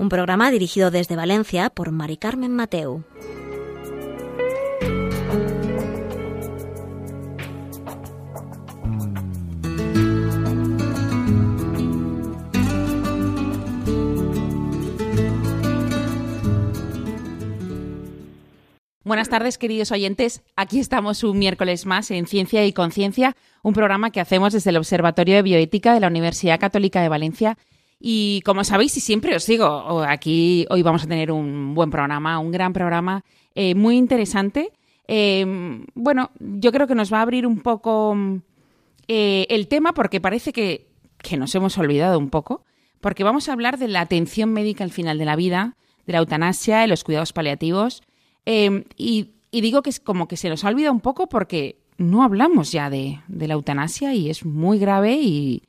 Un programa dirigido desde Valencia por Mari Carmen Mateu. Buenas tardes, queridos oyentes. Aquí estamos un miércoles más en Ciencia y Conciencia, un programa que hacemos desde el Observatorio de Bioética de la Universidad Católica de Valencia. Y como sabéis, y siempre os digo, aquí hoy vamos a tener un buen programa, un gran programa, eh, muy interesante. Eh, bueno, yo creo que nos va a abrir un poco eh, el tema porque parece que, que nos hemos olvidado un poco, porque vamos a hablar de la atención médica al final de la vida, de la eutanasia, de los cuidados paliativos Em, y, digo que es como que se nos ha olvidado un poco porque no hablamos ya de, la eutanasia y es muy grave y,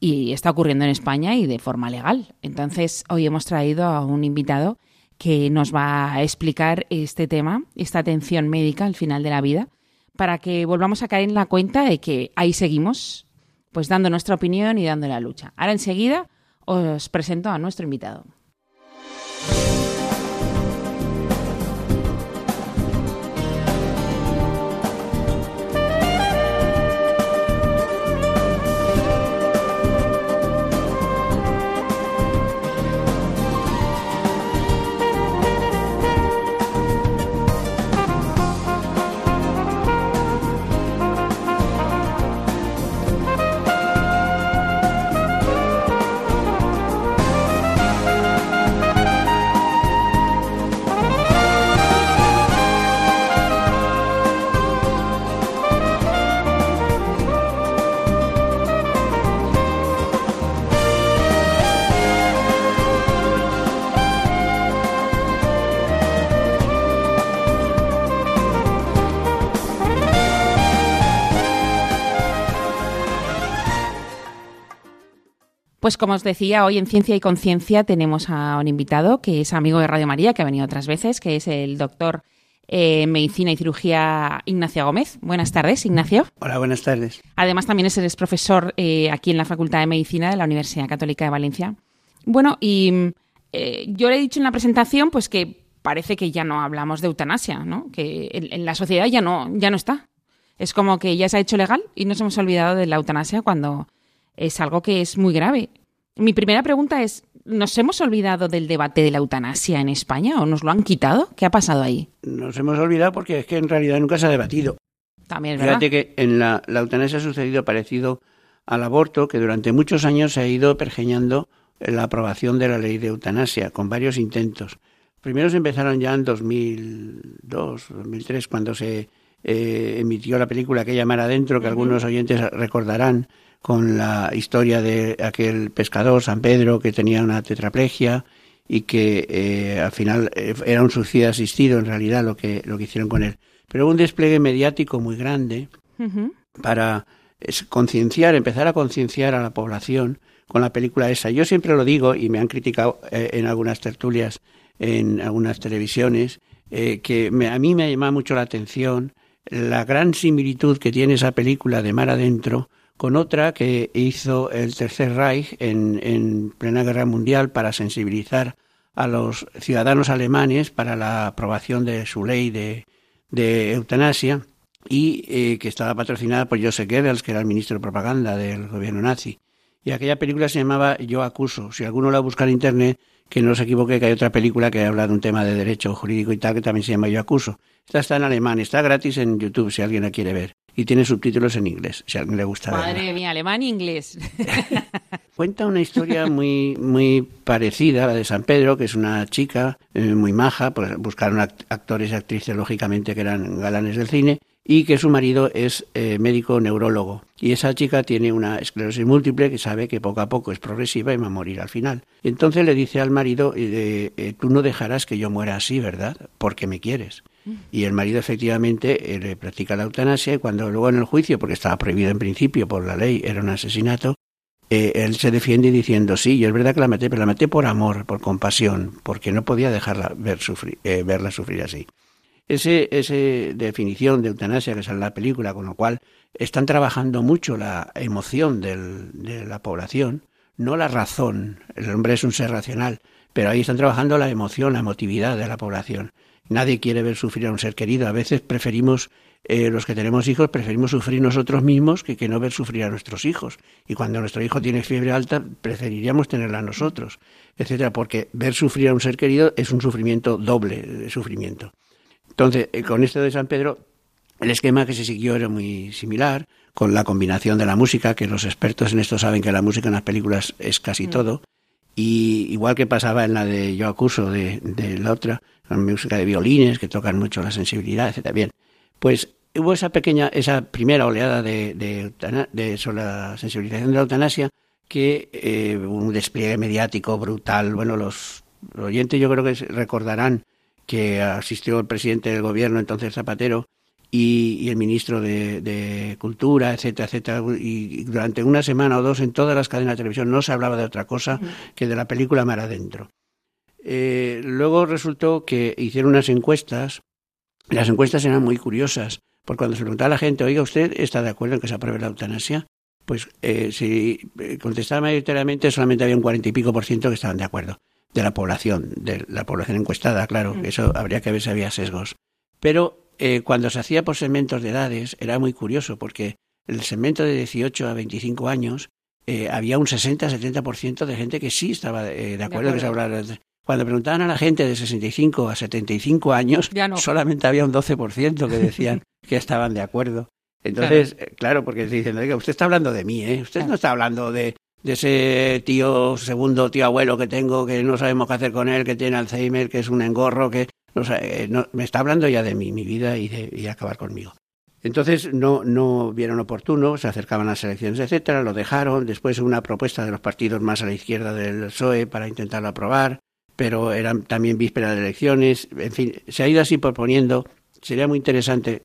está ocurriendo en España y de forma legal. Entonces, hoy hemos traído a un invitado que nos va a explicar este tema, esta atención médica al final de la vida, para que volvamos a caer en la cuenta de que ahí seguimos, pues dando nuestra opinión y dando la lucha. Ahora enseguida os presento a nuestro invitado. Pues como os decía, hoy en Ciencia y Conciencia tenemos a un invitado que es amigo de Radio María, que ha venido otras veces, que es el doctor en eh, Medicina y Cirugía Ignacio Gómez. Buenas tardes, Ignacio. Hola, buenas tardes. Además también es, el profesor eh, aquí en la Facultad de Medicina de la Universidad Católica de Valencia. Bueno, y eh, yo le he dicho en la presentación pues que parece que ya no hablamos de eutanasia, ¿no? Que en, en, la sociedad ya no, ya no está. Es como que ya se ha hecho legal y nos hemos olvidado de la eutanasia cuando es algo que es muy grave. Mi primera pregunta es, ¿nos hemos olvidado del debate de la eutanasia en España o nos lo han quitado? ¿Qué ha pasado ahí? Nos hemos olvidado porque es que en realidad nunca se ha debatido. También verdad. Fíjate que en la, eutanasia ha sucedido parecido al aborto, que durante muchos años se ha ido pergeñando la aprobación de la ley de eutanasia, con varios intentos. Primero se empezaron ya en 2002, 2003, cuando se eh, emitió la película aquella Mar Adentro, que algunos oyentes recordarán, con la historia de aquel pescador, San Pedro, que tenía una tetraplegia y que eh, al final eh, era un suicidio asistido en realidad lo que, lo que hicieron con él. Pero un despliegue mediático muy grande para concienciar, empezar a concienciar a la población con la película esa. Yo siempre lo digo y me han criticado eh, en algunas tertulias, en algunas televisiones, que a mí me ha llamado mucho la atención la gran similitud que tiene esa película de Mar Adentro con otra que hizo el Tercer Reich en, en plena guerra mundial para sensibilizar a los ciudadanos alemanes para la aprobación de su ley de, eutanasia y eh, que estaba patrocinada por Joseph Goebbels, que era el ministro de propaganda del gobierno nazi. Y aquella película se llamaba Yo acuso. Si alguno la busca en internet, que no se equivoque que hay otra película que habla de un tema de derecho jurídico y tal, que también se llama Yo acuso. Esta está en alemán, está gratis en YouTube si alguien la quiere ver y tiene subtítulos en inglés, si a alguien le gusta. Madre mía, alemán e inglés. Cuenta una historia muy, muy parecida a la de San Pedro, que es una chica eh, muy maja, pues buscaron actores y actrices, lógicamente, que eran galanes del cine, y que su marido es eh, médico neurólogo. Y esa chica tiene una esclerosis múltiple que sabe que poco a poco es progresiva y va a morir al final. Y entonces le dice al marido, eh, eh, tú no dejarás que yo muera así, ¿verdad? Porque me quieres. Y el marido efectivamente le practica la eutanasia y cuando luego en el juicio, porque estaba prohibido en principio por la ley, era un asesinato, él se defiende diciendo, sí, yo es verdad que la maté, pero la maté por amor, por compasión, porque no podía dejarla ver sufrir, verla sufrir así. Ese, esa definición de eutanasia que sale en la película, con lo cual están trabajando mucho la emoción de la población, no la razón. El hombre es un ser racional, pero ahí están trabajando la emoción, la emotividad de la población. Nadie quiere ver sufrir a un ser querido. A veces preferimos, eh, los que tenemos hijos, preferimos sufrir nosotros mismos que, que no ver sufrir a nuestros hijos. Y cuando nuestro hijo tiene fiebre alta, preferiríamos tenerla nosotros, etcétera, porque ver sufrir a un ser querido es un sufrimiento doble de sufrimiento. Entonces, eh, con esto de San Pedro, el esquema que se siguió era muy similar, con la combinación de la música, que los expertos en esto saben que la música en las películas es casi mm. todo, y igual que pasaba en la de Yo acuso de, la otra, música de violines que tocan mucho la sensibilidad, etc. Bien, pues hubo esa pequeña, esa primera oleada de, de, sobre la sensibilización de la eutanasia, que eh, un despliegue mediático brutal. Bueno, los oyentes yo creo que recordarán que asistió el presidente del gobierno, entonces Zapatero, y, el ministro de, Cultura, etcétera, etcétera. Y, durante una semana o dos en todas las cadenas de televisión no se hablaba de otra cosa que de la película Mar Adentro. Eh, luego resultó que hicieron unas encuestas. Las encuestas eran muy curiosas, porque cuando se preguntaba a la gente, oiga, ¿usted está de acuerdo en que se apruebe la eutanasia? Pues eh, si eh, contestaba mayoritariamente, solamente había un cuarenta y pico por ciento que estaban de acuerdo de la población, de la población encuestada, claro, mm. eso habría que ver si había sesgos. Pero eh, cuando se hacía por segmentos de edades era muy curioso porque el segmento de 18 a 25 años eh, había un 60-70% de gente que sí estaba eh, de acuerdo, que se hablara. Cuando preguntaban a la gente de 65 a 75 años, solamente había un 12% que decían que estaban de acuerdo. Entonces, claro, porque se dicen, usted está hablando de mí, ¿eh? Usted no está hablando de, de ese tío, segundo tío abuelo que tengo, que no sabemos qué hacer con él, que tiene Alzheimer, que es un engorro, que no, eh, me está hablando ya de mí, mi vida y de acabar conmigo. Entonces no, no vieron oportuno, se acercaban las elecciones, etcétera, lo dejaron. Después una propuesta de los partidos más a la izquierda del PSOE para intentarlo aprobar, pero eran también vísperas de elecciones. En fin, se ha ido así proponiendo. Sería muy interesante,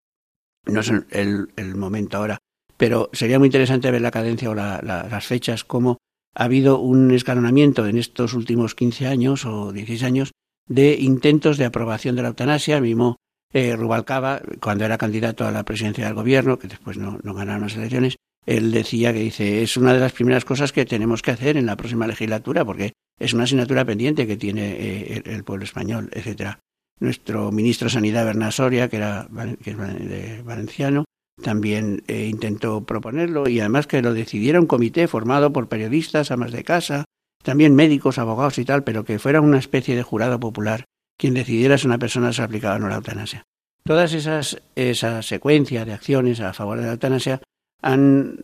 no es el, el momento ahora, pero sería muy interesante ver la cadencia o las fechas, cómo ha habido un escalonamiento en estos últimos 15 años o 16 años de intentos de aprobación de la eutanasia. Mismo eh, Rubalcaba, cuando era candidato a la presidencia del gobierno, que después no, ganaron las elecciones, él decía que dice es una de las primeras cosas que tenemos que hacer en la próxima legislatura porque es una asignatura pendiente que tiene eh, el, pueblo español, etcétera. Nuestro ministro de Sanidad, Bernard Soria, que era es valenciano, también eh, intentó proponerlo y además que lo decidiera un comité formado por periodistas, amas de casa, también médicos, abogados y tal, pero que fuera una especie de jurado popular quien decidiera si una persona se aplicaba o no la eutanasia. Todas esas esa secuencia de acciones a favor de la eutanasia han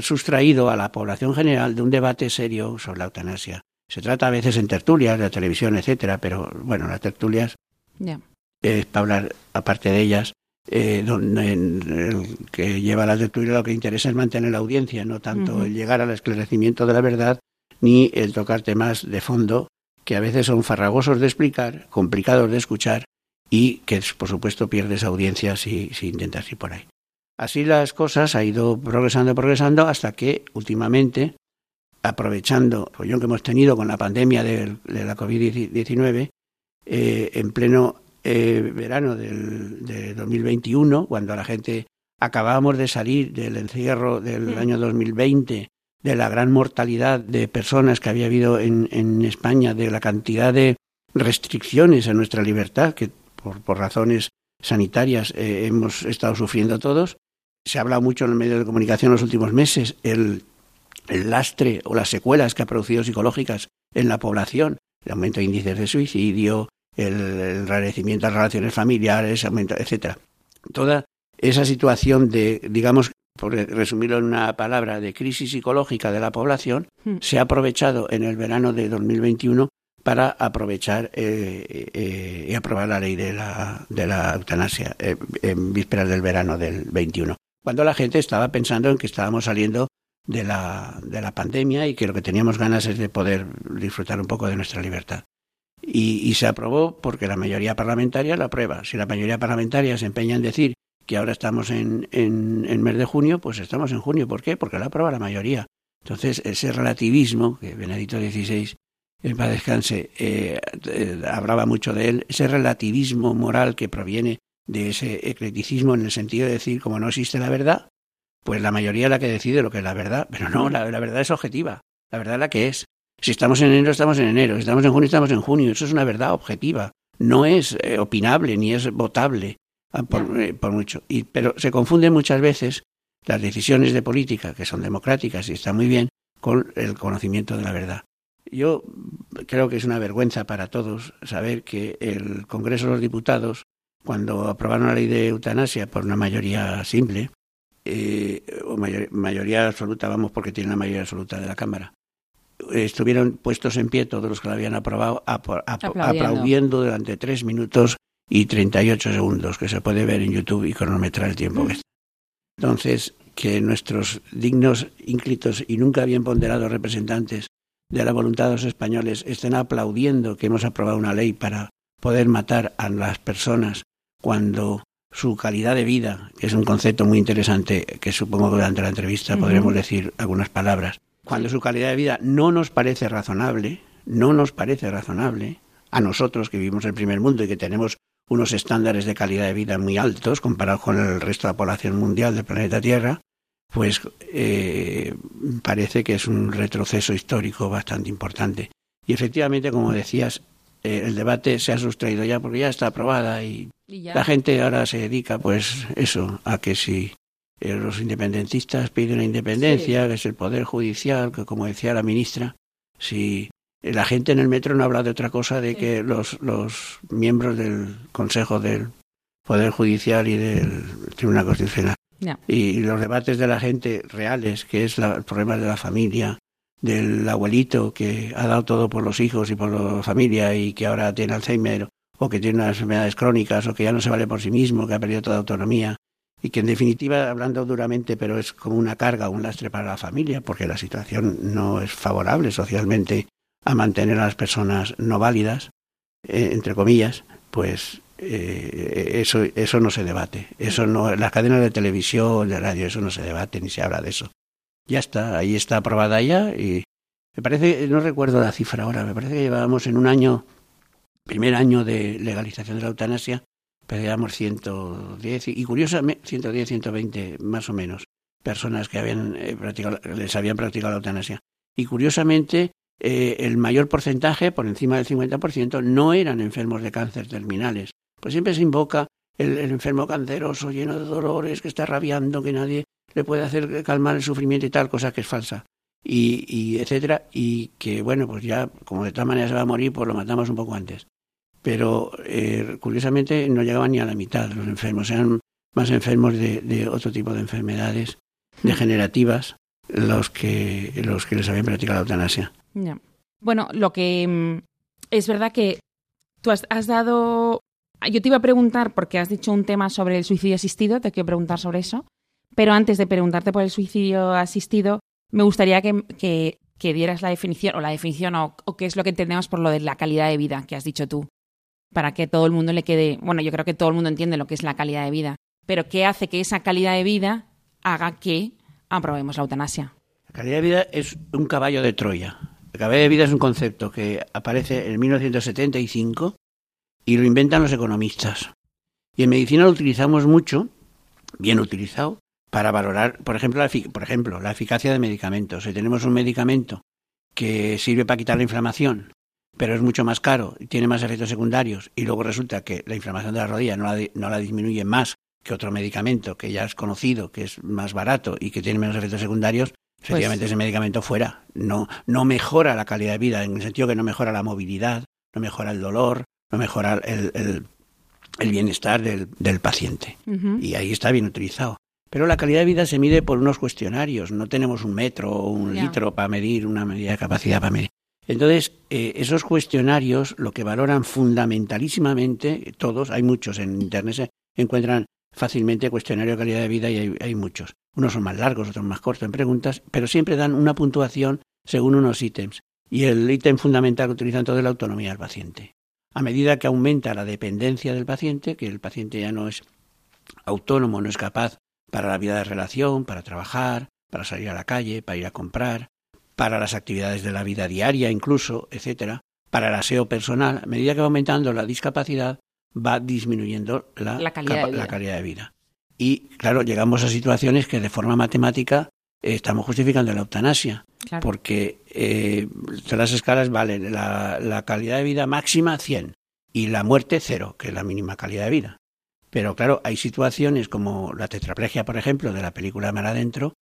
sustraído a la población general de un debate serio sobre la eutanasia. Se trata a veces en tertulias de la televisión, etcétera, pero bueno, las tertulias es para hablar aparte de ellas eh, donde el que lleva la lectura lo que interesa es mantener la audiencia, no tanto el llegar al esclarecimiento de la verdad ni el tocar temas de fondo que a veces son farragosos de explicar, complicados de escuchar y que por supuesto pierdes audiencia si, si intentas ir por ahí. Así las cosas ha ido progresando, progresando hasta que últimamente, aprovechando el follón que hemos tenido con la pandemia de, la COVID-19, eh, en pleno eh, verano del, de 2021, cuando la gente acabábamos de salir del encierro del año 2020, de la gran mortalidad de personas que había habido en, en España, de la cantidad de restricciones a nuestra libertad que por, por razones sanitarias eh, hemos estado sufriendo todos. Se ha hablado mucho en los medios de comunicación en los últimos meses el, el lastre o las secuelas que ha producido psicológicas en la población, el aumento de índices de suicidio, el, enrarecimiento de relaciones familiares, etcétera. Toda esa situación de, digamos, por resumirlo en una palabra, de crisis psicológica de la población, hmm. se ha aprovechado en el verano de 2021 para aprovechar eh, eh, y aprobar la ley de la, de la eutanasia eh, en vísperas del verano del 21, cuando la gente estaba pensando en que estábamos saliendo de la, de la pandemia y que lo que teníamos ganas es de poder disfrutar un poco de nuestra libertad. Y, y se aprobó porque la mayoría parlamentaria la aprueba. Si la mayoría parlamentaria se empeña en decir que ahora estamos en, en, mes de junio, pues estamos en junio. ¿Por qué? Porque la aprueba la mayoría. Entonces, ese relativismo que Benedicto XVI en paz descanse, eh, eh, hablaba mucho de él, ese relativismo moral que proviene de ese eclecticismo en el sentido de decir, como no existe la verdad, pues la mayoría es la que decide lo que es la verdad, pero no, la, la verdad es objetiva, la verdad es la que es. Si estamos en enero, estamos en enero, si estamos en junio, estamos en junio, eso es una verdad objetiva, no es eh, opinable ni es votable ah, por, eh, por mucho. Y, pero se confunden muchas veces las decisiones de política, que son democráticas y están muy bien, con el conocimiento de la verdad. Yo creo que es una vergüenza para todos saber que el Congreso de los Diputados, cuando aprobaron la ley de eutanasia por una mayoría simple, eh, o mayor, mayoría absoluta, vamos, porque tiene la mayoría absoluta de la Cámara, estuvieron puestos en pie todos los que la habían aprobado, ap ap aplaudiendo. aplaudiendo durante tres minutos y 38 segundos, que se puede ver en YouTube y cronometrar el tiempo que está. Entonces, que nuestros dignos, ínclitos y nunca bien ponderados representantes de la voluntad de los españoles estén aplaudiendo que hemos aprobado una ley para poder matar a las personas cuando su calidad de vida, que es un concepto muy interesante que supongo que durante la entrevista uh -huh. podremos decir algunas palabras, cuando su calidad de vida no nos parece razonable, no nos parece razonable, a nosotros que vivimos en el primer mundo y que tenemos unos estándares de calidad de vida muy altos comparados con el resto de la población mundial del planeta Tierra, pues eh, parece que es un retroceso histórico bastante importante. Y efectivamente, como decías, eh, el debate se ha sustraído ya porque ya está aprobada y. la gente ahora se dedica, pues, eso, a que si eh, los independentistas piden la independencia, sí. que es el poder judicial, que como decía la ministra, si la gente en el metro no habla de otra cosa de que los, los miembros del Consejo del Poder Judicial y del Tribunal Constitucional. Y los debates de la gente reales, que es la, el problema de la familia, del abuelito que ha dado todo por los hijos y por la familia y que ahora tiene Alzheimer o que tiene unas enfermedades crónicas o que ya no se vale por sí mismo, que ha perdido toda autonomía y que en definitiva, hablando duramente, pero es como una carga, un lastre para la familia, porque la situación no es favorable socialmente a mantener a las personas no válidas, eh, entre comillas, pues eh, eso, eso no se debate. Eso no, las cadenas de televisión, de radio, eso no se debate ni se habla de eso. Ya está, ahí está aprobada ya y me parece, no recuerdo la cifra ahora, me parece que llevábamos en un año, primer año de legalización de la eutanasia, pero llevamos 110 y curiosamente 110, 120 más o menos personas que habían eh, practicado, les habían practicado la eutanasia. Y curiosamente eh, el mayor porcentaje, por encima del 50%, no eran enfermos de cáncer terminales, pues siempre se invoca el, el, enfermo canceroso, lleno de dolores, que está rabiando, que nadie le puede hacer calmar el sufrimiento y tal, cosa que es falsa. Y, y etcétera, y que bueno, pues ya, como de todas maneras se va a morir, pues lo matamos un poco antes. Pero eh, curiosamente no llegaban ni a la mitad los enfermos, eran más enfermos de, otro tipo de enfermedades degenerativas los que, los que les habían practicado la eutanasia. Bueno, lo que mm, es verdad que tú has, has dado yo te iba a preguntar, porque has dicho un tema sobre el suicidio asistido, te quiero preguntar sobre eso, pero antes de preguntarte por el suicidio asistido, me gustaría que, que, que dieras la definición, o la definición, o, qué es lo que entendemos por lo de la calidad de vida que has dicho tú, para que todo el mundo le quede, bueno, yo creo que todo el mundo entiende lo que es la calidad de vida, pero ¿qué hace que esa calidad de vida haga que aprobemos la eutanasia? La calidad de vida es un caballo de Troya. La calidad de vida es un concepto que aparece en 1975 y lo inventan los economistas. Y en medicina lo utilizamos mucho, bien utilizado, para valorar, por ejemplo, la, por ejemplo, la eficacia de medicamentos. Si tenemos un medicamento que sirve para quitar la inflamación, pero es mucho más caro y tiene más efectos secundarios, y luego resulta que la inflamación de la rodilla no la, no la disminuye más que otro medicamento que ya es conocido, que es más barato y que tiene menos efectos secundarios, efectivamente pues... ese medicamento fuera. No, no mejora la calidad de vida, en el sentido que no mejora la movilidad, no mejora el dolor, no mejorar el, el, el bienestar del, del paciente. Uh -huh. Y ahí está bien utilizado. Pero la calidad de vida se mide por unos cuestionarios. No tenemos un metro o un yeah. litro para medir una medida de capacidad para medir. Entonces, eh, esos cuestionarios lo que valoran fundamentalísimamente, todos, hay muchos en Internet, se encuentran fácilmente cuestionario de calidad de vida y hay, hay muchos. Unos son más largos, otros más cortos en preguntas, pero siempre dan una puntuación según unos ítems. Y el ítem fundamental que utilizan todo es la autonomía del paciente. A medida que aumenta la dependencia del paciente, que el paciente ya no es autónomo, no es capaz para la vida de relación, para trabajar, para salir a la calle, para ir a comprar, para las actividades de la vida diaria incluso, etcétera, para el aseo personal, a medida que va aumentando la discapacidad, va disminuyendo la, calidad, de la calidad, de vida. Y claro, llegamos a situaciones que de forma matemática eh, estamos justificando la eutanasia, porque eh, las escalas valen la, la calidad de vida máxima 100 y la muerte cero, que es la mínima calidad de vida. Pero claro, hay situaciones como la tetraplegia, por ejemplo, de la película Mar Adentro,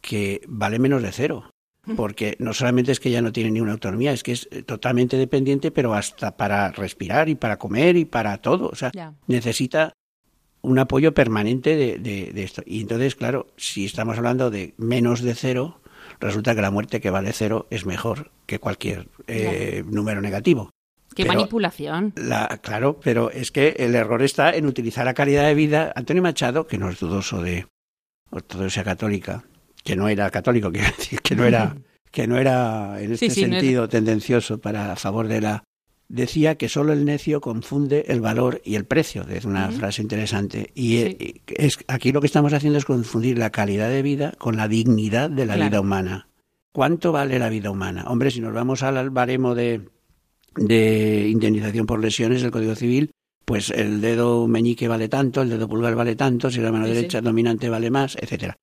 que vale menos de cero. Porque no solamente es que ya no tiene ni una autonomía, es que es eh, totalmente dependiente, pero hasta para respirar y para comer y para todo. O sea, necesita un apoyo permanente de, de, esto. Y entonces, claro, si estamos hablando de menos de cero, resulta que la muerte que vale cero es mejor que cualquier eh, número negativo. Qué manipulación. La, claro, pero es que el error está en utilizar la calidad de vida. Antonio Machado, que no es dudoso de ortodoxia católica, que no era católico, quiero decir, que no era, que no era en este sentido tendencioso para a favor de la decía que solo el necio confunde el valor y el precio. Es una frase interesante. Y eh, es, aquí lo que estamos haciendo es confundir la calidad de vida con la dignidad de la vida humana. ¿Cuánto vale la vida humana? Hombre, si nos vamos al baremo de de indemnización por lesiones del Código Civil, pues el dedo meñique vale tanto, el dedo pulgar vale tanto, si la mano derecha dominante vale más, etcétera.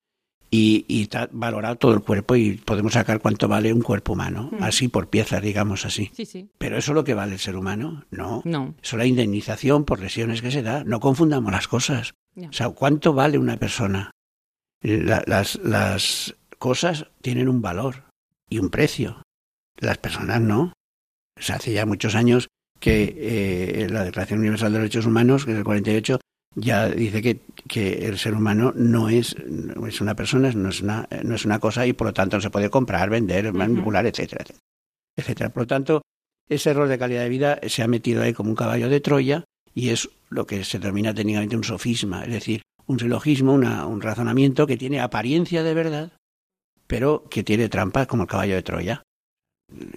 Y, y, está valorado todo el cuerpo y podemos sacar cuánto vale un cuerpo humano, así por piezas, digamos así. Pero eso es lo que vale el ser humano, no. no. Eso es la indemnización por lesiones que se da. No confundamos las cosas. O sea, ¿cuánto vale una persona? las, las cosas tienen un valor y un precio. Las personas no se hace ya muchos años que eh, la Declaración Universal de los Derechos Humanos, que es el 48, ya dice que, que el ser humano no es, es una persona, no es una, no es una cosa y por lo tanto no se puede comprar, vender, manipular, etcétera, etcétera. Por lo tanto, ese error de calidad de vida se ha metido ahí como un caballo de Troya y es lo que se denomina técnicamente un sofisma, es decir, un silogismo, una, un razonamiento que tiene apariencia de verdad, pero que tiene trampas como el caballo de Troya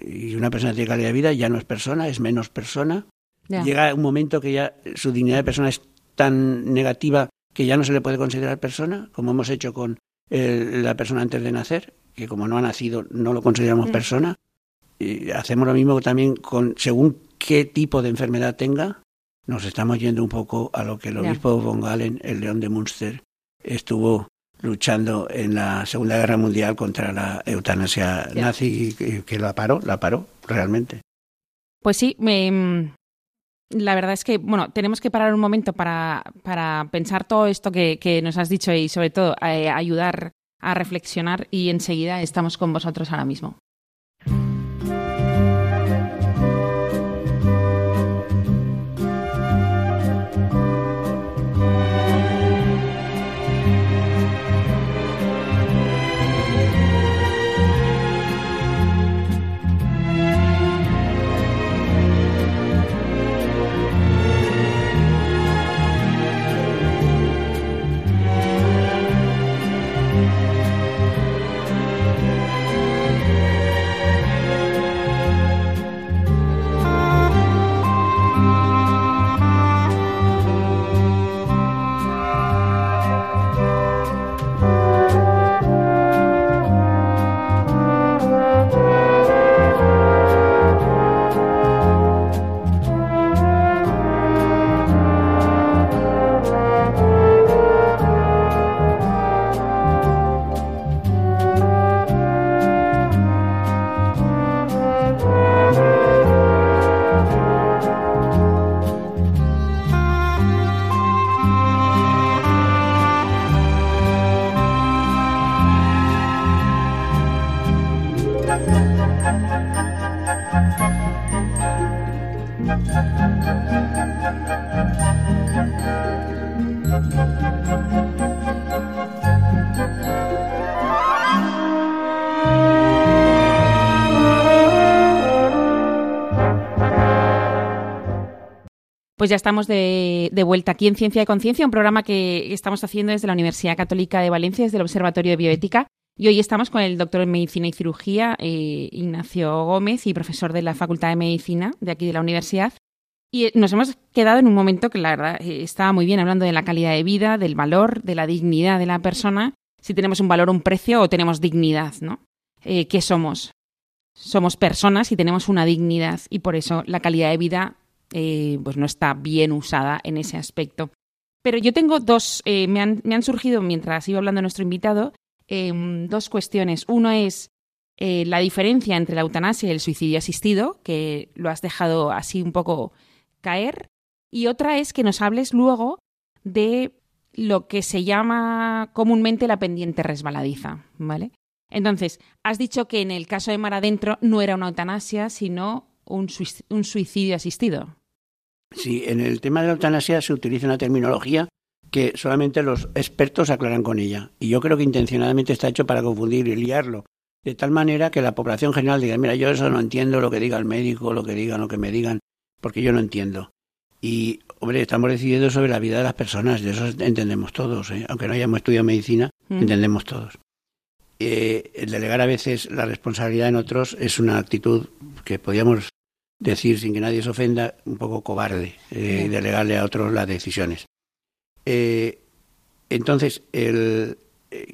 y una persona tiene calidad de vida ya no es persona, es menos persona. Llega un momento que ya su dignidad de persona es tan negativa que ya no se le puede considerar persona, como hemos hecho con la persona antes de nacer, que como no ha nacido no lo consideramos mm. persona. Y hacemos lo mismo también con según qué tipo de enfermedad tenga. Nos estamos yendo un poco a lo que el obispo von Galen, el león de Munster, estuvo luchando en la Segunda Guerra Mundial contra la eutanasia nazi y que la paró, la paró realmente. Pues sí, me, la verdad es que, bueno, tenemos que parar un momento para, para pensar todo esto que, que, nos has dicho y sobre todo eh, ayudar a reflexionar y enseguida estamos con vosotros ahora mismo. Pues ya estamos de, vuelta aquí en Ciencia y Conciencia, un programa que estamos haciendo desde la Universidad Católica de Valencia, desde el Observatorio de Bioética, y hoy estamos con el doctor en Medicina y Cirugía, eh, Ignacio Gómez, y profesor de la Facultad de Medicina de aquí de la universidad. Y eh, nos hemos quedado en un momento que la verdad eh, estaba muy bien hablando de la calidad de vida, del valor, de la dignidad de la persona, si tenemos un valor, un precio o tenemos dignidad, ¿no? ¿Qué somos? Somos personas y tenemos una dignidad y por eso la calidad de vida eh, pues no está bien usada en ese aspecto. Pero yo tengo dos, eh, me, han, me, han, surgido mientras iba hablando nuestro invitado, em, dos cuestiones. Uno es eh, la diferencia entre la eutanasia y el suicidio asistido, que lo has dejado así un poco caer. Y otra es que nos hables luego de lo que se llama comúnmente la pendiente resbaladiza, ¿vale? Entonces, has dicho que en el caso de Mar Adentro no era una eutanasia, sino un, suicidio asistido. Sí, en el tema de la eutanasia se utiliza una terminología que solamente los expertos aclaran con ella. Y yo creo que intencionadamente está hecho para confundir y liarlo. De tal manera que la población general diga, mira, yo eso no entiendo lo que diga el médico, lo que digan, lo que me digan, porque yo no entiendo. Y, hombre, estamos decidiendo sobre la vida de las personas, de eso entendemos todos, ¿eh? aunque no hayamos estudiado medicina, mm. entendemos todos. Eh, el delegar a veces la responsabilidad en otros es una actitud que podríamos decir, sin que nadie se ofenda, un poco cobarde, eh, delegarle a otros las decisiones. Eh, entonces, el,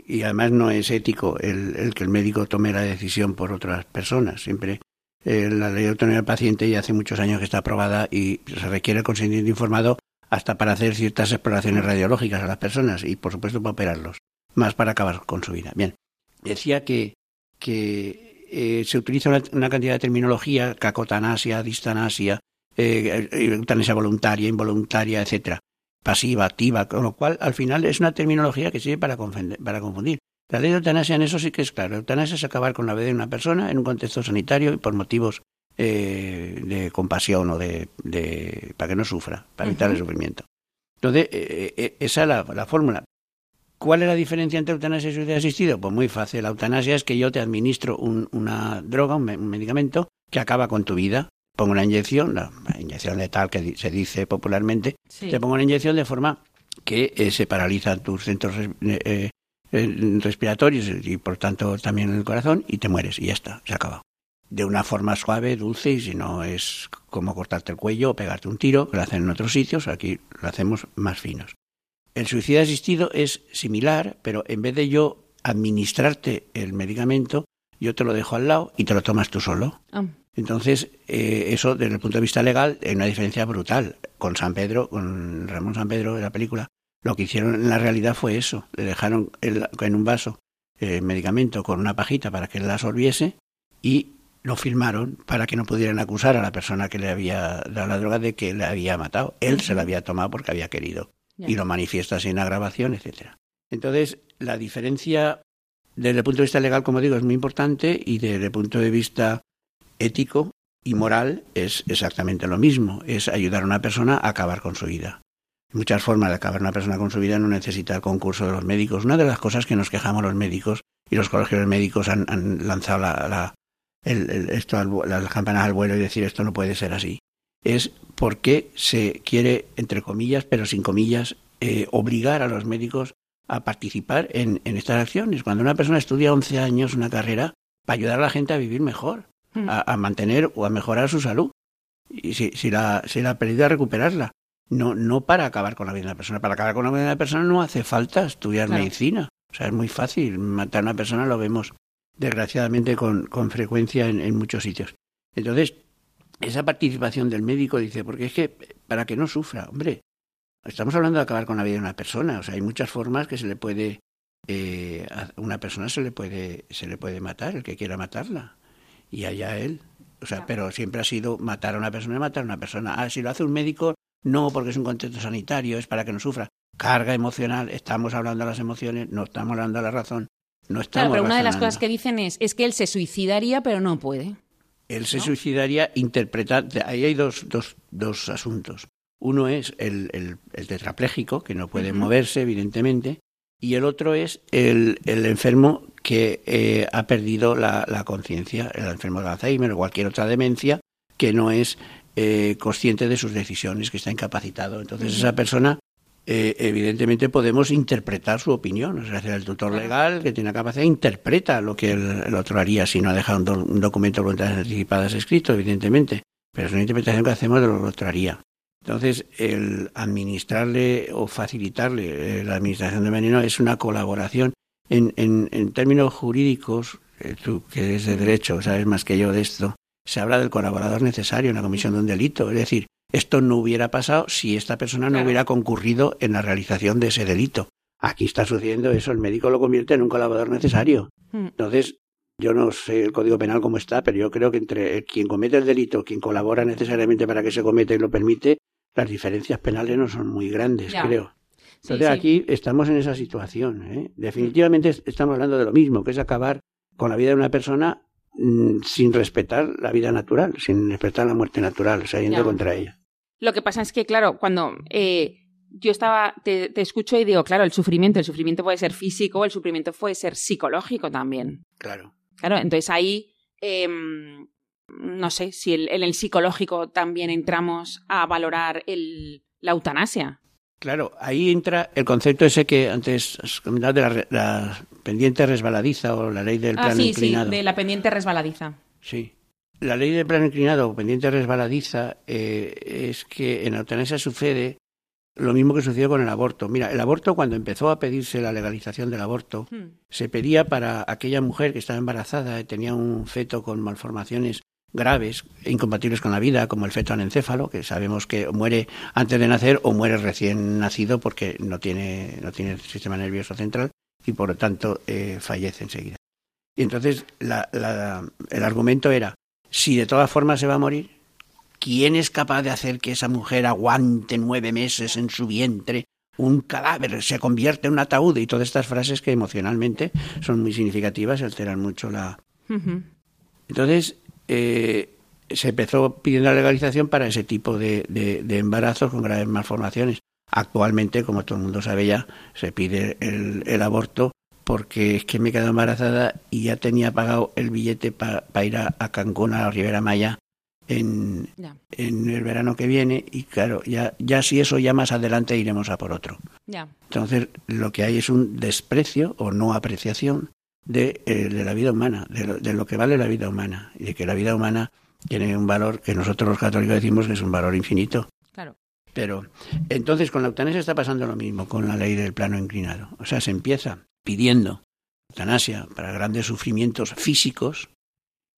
y además no es ético el, que el médico tome la decisión por otras personas. Siempre eh, la ley de autonomía del paciente ya hace muchos años que está aprobada y se requiere el consentimiento informado hasta para hacer ciertas exploraciones radiológicas a las personas y, por supuesto, para operarlos, más para acabar con su vida. Bien, decía que, que eh, se utiliza una, cantidad de terminología, cacotanasia, distanasia, eh, eh, eutanasia voluntaria, involuntaria, etcétera, pasiva, activa, con lo cual al final es una terminología que sirve para, para confundir. La ley de eutanasia en eso sí que es claro. Eutanasia es acabar con la vida de una persona en un contexto sanitario y por motivos de compasión o de, para que no sufra, para evitar el sufrimiento. Entonces, esa es la, fórmula. ¿Cuál es la diferencia entre eutanasia y suicidio asistido? Pues muy fácil. La eutanasia es que yo te administro una droga, un, medicamento que acaba con tu vida. Pongo una inyección, la, inyección letal que se dice popularmente, te pongo una inyección de forma que eh, se paralizan tus centros eh, eh, respiratorios y por tanto también el corazón y te mueres y ya está, se acaba. De una forma suave, dulce y si no es como cortarte el cuello o pegarte un tiro, que lo hacen en otros sitios, aquí lo hacemos más finos. El suicidio asistido es similar, pero en vez de yo administrarte el medicamento, yo te lo dejo al lado y te lo tomas tú solo. Ah. Entonces, eh, eso desde el punto de vista legal es una diferencia brutal. Con San Pedro, con Ramón San Pedro de la película, lo que hicieron en la realidad fue eso. Le dejaron en un vaso el medicamento con una pajita para que él la absorbiese y lo firmaron para que no pudieran acusar a la persona que le había dado la droga de que le había matado. Él se la había tomado porque había querido y lo manifiestas en la grabación, etcétera. Entonces, la diferencia desde el punto de vista legal, como digo, es muy importante y desde el punto de vista ético y moral es exactamente lo mismo, es ayudar a una persona a acabar con su vida. Hay muchas formas de acabar una persona con su vida no necesita el concurso de los médicos. Una de las cosas que nos quejamos los médicos y los colegios de médicos han, lanzado la, esto las campanas al vuelo y decir esto no puede ser así es por qué se quiere, entre comillas, pero sin comillas, eh, obligar a los médicos a participar en, estas acciones. Cuando una persona estudia 11 años una carrera para ayudar a la gente a vivir mejor, hmm. a, mantener o a mejorar su salud, y si, si, la, si la ha perdido, a recuperarla. No, no para acabar con la vida de una persona. Para acabar con la vida de una persona no hace falta estudiar medicina. O sea, es muy fácil. Matar a una persona lo vemos, desgraciadamente, con, con frecuencia en, en muchos sitios. Entonces, esa participación del médico dice, porque es que para que no sufra, hombre, estamos hablando de acabar con la vida de una persona, o sea, hay muchas formas que se le puede, eh, a una persona se le puede, se le puede matar, el que quiera matarla, y allá él. O sea, pero siempre ha sido matar a una persona y matar a una persona. Ah, si lo hace un médico, no, porque es un contexto sanitario, es para que no sufra. Carga emocional, estamos hablando de las emociones, no estamos hablando de la razón. No estamos claro, pero una de las cosas que dicen es, es que él se suicidaría, pero no puede. Él se suicidaría interpretar. Ahí hay dos, dos, dos asuntos. Uno es el, el, tetrapléjico, que no puede moverse, evidentemente, y el otro es el, el enfermo que eh, ha perdido la, la conciencia, el enfermo de Alzheimer o cualquier otra demencia, que no es eh, consciente de sus decisiones, que está incapacitado. Entonces esa persona, eh, evidentemente podemos interpretar su opinión. O sea, el tutor legal que tiene la capacidad interpreta lo que el, otro haría si no ha dejado un, documento de voluntades anticipadas escrito, evidentemente. Pero es una interpretación que hacemos de lo que el otro haría. Entonces, el administrarle o facilitarle eh, la administración de veneno es una colaboración. En, en, en términos jurídicos, eh, tú que eres de derecho, sabes más que yo de esto, se habla del colaborador necesario en la comisión de un delito. Es decir, esto no hubiera pasado si esta persona no hubiera concurrido en la realización de ese delito. Aquí está sucediendo eso, el médico lo convierte en un colaborador necesario. Hmm. Entonces, yo no sé el Código Penal cómo está, pero yo creo que entre quien comete el delito, quien colabora necesariamente para que se cometa y lo permite, las diferencias penales no son muy grandes, creo. Entonces aquí estamos en esa situación. ¿eh? Definitivamente estamos hablando de lo mismo, que es acabar con la vida de una persona mm, sin respetar la vida natural, sin respetar la muerte natural, saliendo contra ella. Lo que pasa es que, claro, cuando eh, yo estaba, te, te, escucho y digo, claro, el sufrimiento, el sufrimiento puede ser físico, el sufrimiento puede ser psicológico también. Claro. Claro, entonces ahí em, no sé si en el, psicológico también entramos a valorar el, la eutanasia. Claro, ahí entra el concepto ese que antes has comentado de la, pendiente resbaladiza o la ley del ah, plano inclinado. Sí, de la pendiente resbaladiza. Sí. La ley del plano inclinado o pendiente resbaladiza eh, es que en la eutanasia sucede lo mismo que sucedió con el aborto. Mira, el aborto cuando empezó a pedirse la legalización del aborto, hmm. se pedía para aquella mujer que estaba embarazada y tenía un feto con malformaciones graves e incompatibles con la vida, como el feto anencéfalo, que sabemos que muere antes de nacer o muere recién nacido porque no tiene, no tiene sistema nervioso central y por lo tanto eh, fallece enseguida. Y entonces el argumento era, si de todas formas se va a morir, ¿quién es capaz de hacer que esa mujer aguante nueve meses en su vientre un cadáver, se convierte en un ataúd y todas estas frases que emocionalmente son muy significativas y alteran mucho la... Entonces, eh, se empezó pidiendo la legalización para ese tipo de, embarazos con graves malformaciones. Actualmente, como todo el mundo sabe ya, se pide el, aborto porque es que me he quedado embarazada y ya tenía pagado el billete para ir a, Cancún, a la Ribera Maya, en, en, el verano que viene y claro, ya, ya si eso ya más adelante iremos a por otro. Entonces lo que hay es un desprecio o no apreciación de, eh, de la vida humana, de lo, de lo, que vale la vida humana, y de que la vida humana tiene un valor que nosotros los católicos decimos que es un valor infinito. Claro. Pero entonces con la eutanasia está pasando lo mismo, con la ley del plano inclinado. O sea, se empieza pidiendo eutanasia para grandes sufrimientos físicos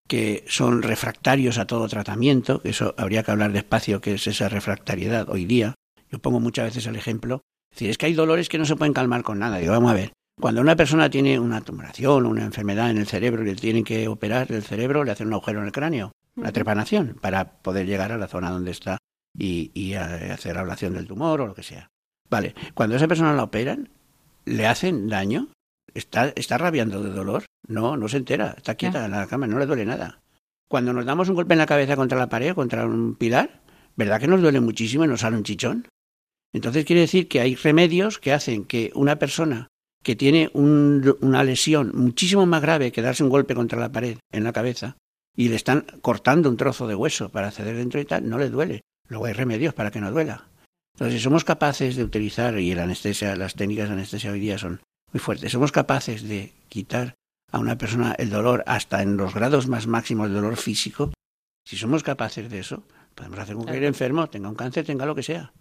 que son refractarios a todo tratamiento, que eso habría que hablar despacio, que es esa refractariedad hoy día. Yo pongo muchas veces el ejemplo, es decir, es que hay dolores que no se pueden calmar con nada. Digo, vamos a ver, cuando una persona tiene una tumoración o una enfermedad en el cerebro y le tienen que operar el cerebro, le hacen un agujero en el cráneo, una trepanación, para poder llegar a la zona donde está y, y hacer ablación del tumor o lo que sea. Vale, cuando a esa persona la operan, ¿le hacen daño? ¿Está, está rabiando de dolor? No, no se entera, está quieta en la cama, no le duele nada. Cuando nos damos un golpe en la cabeza contra la pared, contra un pilar, ¿verdad que nos duele muchísimo y nos sale un chichón? Entonces quiere decir que hay remedios que hacen que una persona que tiene una lesión muchísimo más grave que darse un golpe contra la pared en la cabeza y le están cortando un trozo de hueso para acceder dentro y tal, no le duele. Luego hay remedios para que no duela. Entonces, si somos capaces de utilizar, y la anestesia, las técnicas de anestesia hoy día son muy fuertes, somos capaces de quitar a una persona el dolor hasta en los grados más máximos de dolor físico, si somos capaces de eso, podemos hacer con que el enfermo tenga un cáncer, tenga lo que sea.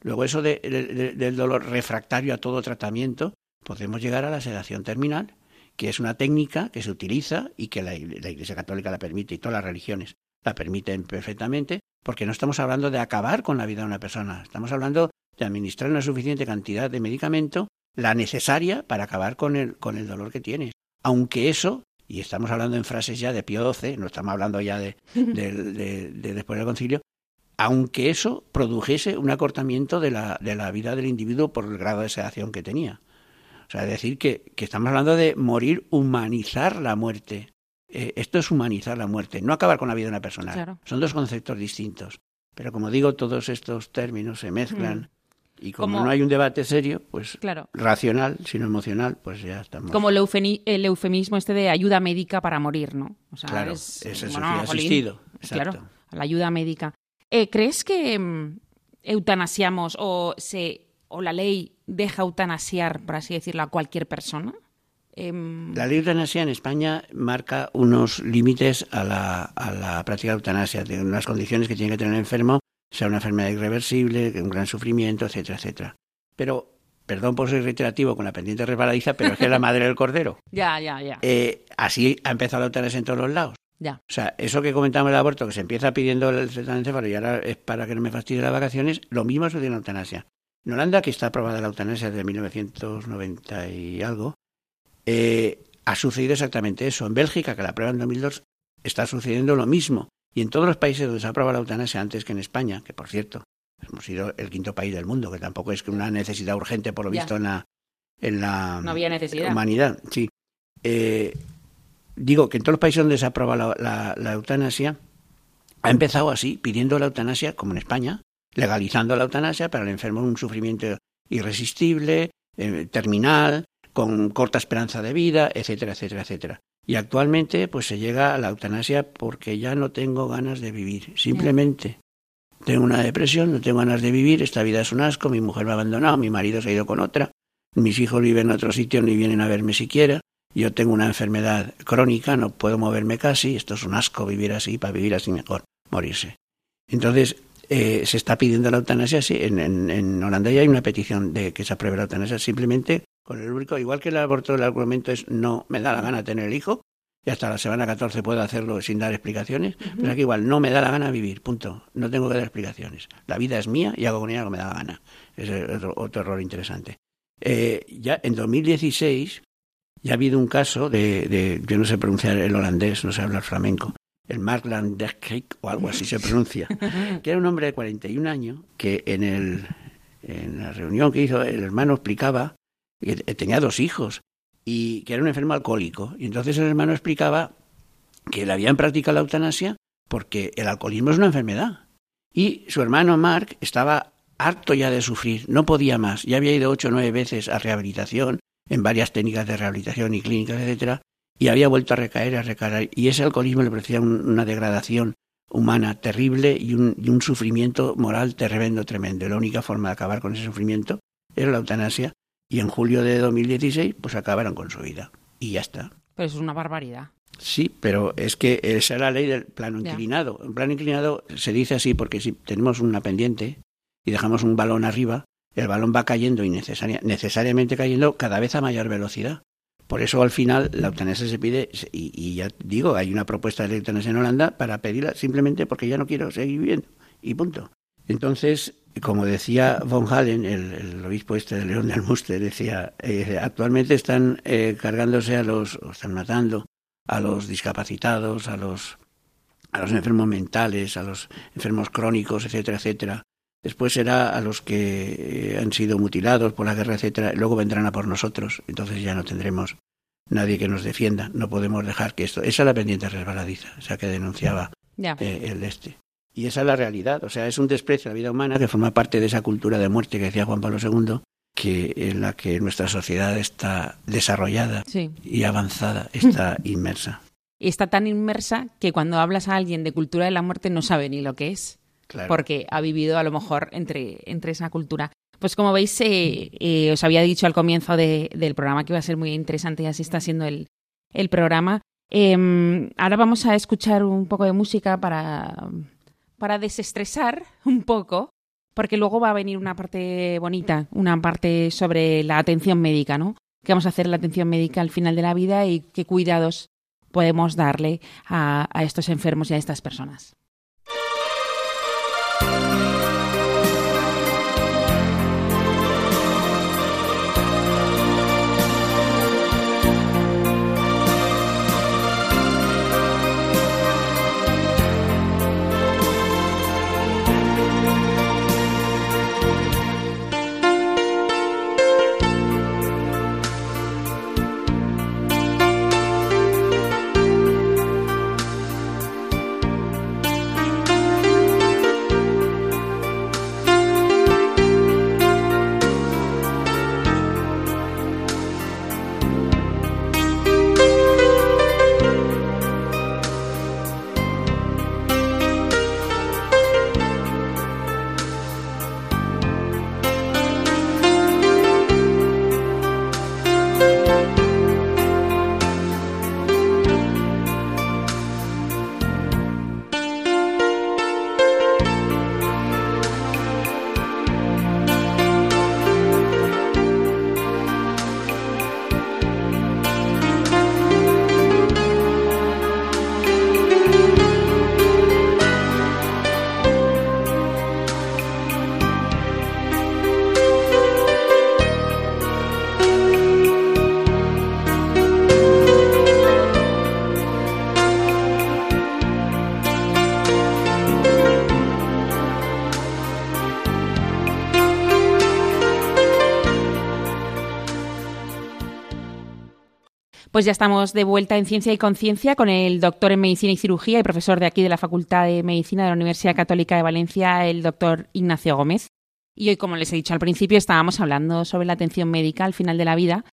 Luego eso del dolor refractario a todo tratamiento, podemos llegar a la sedación terminal, que es una técnica que se utiliza y que la, Iglesia Católica la permite y todas las religiones la permiten perfectamente, porque no estamos hablando de acabar con la vida de una persona, estamos hablando de administrar una suficiente cantidad de medicamento, la necesaria para acabar con el, con el dolor que tiene. Aunque eso, y estamos hablando en frases ya de Pío XII, no estamos hablando ya de, de, de después del concilio, aunque eso produjese un acortamiento de la, de la vida del individuo por el grado de sedación que tenía. O sea, decir que, estamos hablando de morir, humanizar la muerte. Eh, esto es humanizar la muerte, no acabar con la vida de una persona. Son dos conceptos distintos. Pero como digo, todos estos términos se mezclan. Mm. Y como, no hay un debate serio, pues racional, sino emocional, pues ya estamos. Como el, eufemismo este de ayuda médica para morir, ¿no? O sea, claro, es, es asistido. Claro, la ayuda médica. Eh, ¿Crees que mm, eutanasiamos o, se, o la ley deja eutanasiar, por así decirlo, a cualquier persona? Em, la ley de eutanasia en España marca unos límites a la, a la práctica de eutanasia, de unas condiciones que tiene que tener el enfermo, sea una enfermedad irreversible, un gran sufrimiento, etcétera, etcétera. Pero, perdón por ser reiterativo con la pendiente resbaladiza, pero es que es la madre del cordero. ya, ya, ya. Eh, así ha empezado la eutanasia en todos los lados. Ya. O sea, eso que comentamos del aborto, que se empieza pidiendo el encéfalo y ahora es para que no me fastidie las vacaciones, lo mismo sucede en la eutanasia. En Holanda, que está aprobada la eutanasia desde 1990 y algo, eh, ha sucedido exactamente eso. En Bélgica, que la aprueba en 2002, está sucediendo lo mismo. Y en todos los países donde se aprueba la eutanasia antes que en España, que por cierto, hemos sido el quinto país del mundo, que tampoco es una necesidad urgente por lo visto en la, en la humanidad. Sí. Eh, digo que en todos los países donde se aprueba la, la, eutanasia, ha empezado así, pidiendo la eutanasia, como en España, legalizando la eutanasia para el enfermo un sufrimiento irresistible, eh, terminal, con corta esperanza de vida, etcétera, etcétera, etcétera. Y actualmente pues se llega a la eutanasia porque ya no tengo ganas de vivir, simplemente. Tengo una depresión, no tengo ganas de vivir, esta vida es un asco, mi mujer me ha abandonado, mi marido se ha ido con otra, mis hijos viven en otro sitio, ni vienen a verme siquiera, yo tengo una enfermedad crónica, no puedo moverme casi, esto es un asco vivir así, para vivir así mejor, morirse. Entonces, eh, se está pidiendo la eutanasia, sí, en, en, en Holanda ya hay una petición de que se apruebe la eutanasia simplemente con el único, igual que el aborto, el argumento es no me da la gana tener el hijo, y hasta la semana 14 puedo hacerlo sin dar explicaciones, pero aquí igual no me da la gana vivir, punto. No tengo que dar explicaciones. La vida es mía y hago con ella lo que me da la gana. Es otro, otro error interesante. Eh, ya en 2016 ya ha habido un caso de, de, yo no sé pronunciar el holandés, no sé hablar flamenco, el Markland Dekrik o algo así se pronuncia, que era un hombre de 41 años que en, el, en la reunión que hizo el hermano explicaba que tenía dos hijos y que era un enfermo alcohólico. Y entonces el hermano explicaba que le habían practicado la eutanasia porque el alcoholismo es una enfermedad. Y su hermano Mark estaba harto ya de sufrir, no podía más. Ya había ido ocho o nueve veces a rehabilitación, en varias técnicas de rehabilitación y clínicas, etcétera, y había vuelto a recaer, a recaer. Y ese alcoholismo le parecía una degradación humana terrible y un, y un sufrimiento moral tremendo, tremendo. La única forma de acabar con ese sufrimiento era la eutanasia y en julio de 2016 pues acabaron con su vida y ya está. Pero es una barbaridad. Sí, pero es que esa es la ley del plano inclinado. El plano inclinado se dice así porque si tenemos una pendiente y dejamos un balón arriba, el balón va cayendo y necesariamente cayendo cada vez a mayor velocidad. Por eso al final la eutanasia se pide, y, y, ya digo, hay una propuesta de eutanasia en Holanda para pedirla simplemente porque ya no quiero seguir viviendo. Y punto. Entonces, como decía von Halen, el, obispo este de León del Muster, decía, eh, actualmente están eh, cargándose a los, o están matando a los discapacitados, a los, a los enfermos mentales, a los enfermos crónicos, etcétera, etcétera. Después será a los que eh, han sido mutilados por la guerra, etcétera. Luego vendrán a por nosotros. Entonces ya no tendremos nadie que nos defienda. No podemos dejar que esto. Esa es la pendiente resbaladiza, o sea que denunciaba el este. Y esa es la realidad. O sea, es un desprecio a la vida humana que forma parte de esa cultura de muerte que decía Juan Pablo II, que en la que nuestra sociedad está desarrollada y avanzada, está inmersa. Está tan inmersa que cuando hablas a alguien de cultura de la muerte no sabe ni lo que es. Porque ha vivido a lo mejor entre, entre esa cultura. Pues como veis, eh, eh, os había dicho al comienzo del programa que iba a ser muy interesante y así está siendo el, el programa. Em, ahora vamos a escuchar un poco de música para, para desestresar un poco, porque luego va a venir una parte bonita, una parte sobre la atención médica, ¿no? ¿Qué vamos a hacer la atención médica al final de la vida y qué cuidados podemos darle a, a estos enfermos y a estas personas? Pues ya estamos de vuelta en Ciencia y Conciencia con el doctor en Medicina y Cirugía y profesor de aquí de la Facultad de Medicina de la Universidad Católica de Valencia, el doctor Ignacio Gómez. Y hoy, como les he dicho al principio, estábamos hablando sobre la atención médica al final de la vida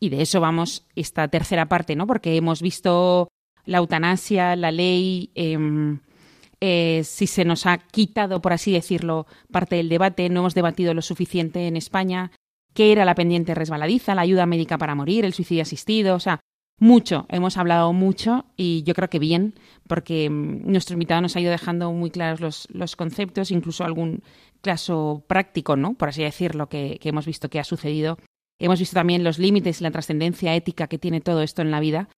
y de eso vamos esta tercera parte, ¿no? Porque hemos visto la eutanasia, la ley, em, eh, si se nos ha quitado, por así decirlo, parte del debate, no hemos debatido lo suficiente en España, qué era la pendiente resbaladiza, la ayuda médica para morir, el suicidio asistido, o sea, mucho, hemos hablado mucho y yo creo que bien, porque mm, nuestro invitado nos ha ido dejando muy claros los, los conceptos, incluso algún caso práctico, ¿no? Por así decirlo, que, que hemos visto que ha sucedido. Hemos visto también los límites y la trascendencia ética que tiene todo esto en la vida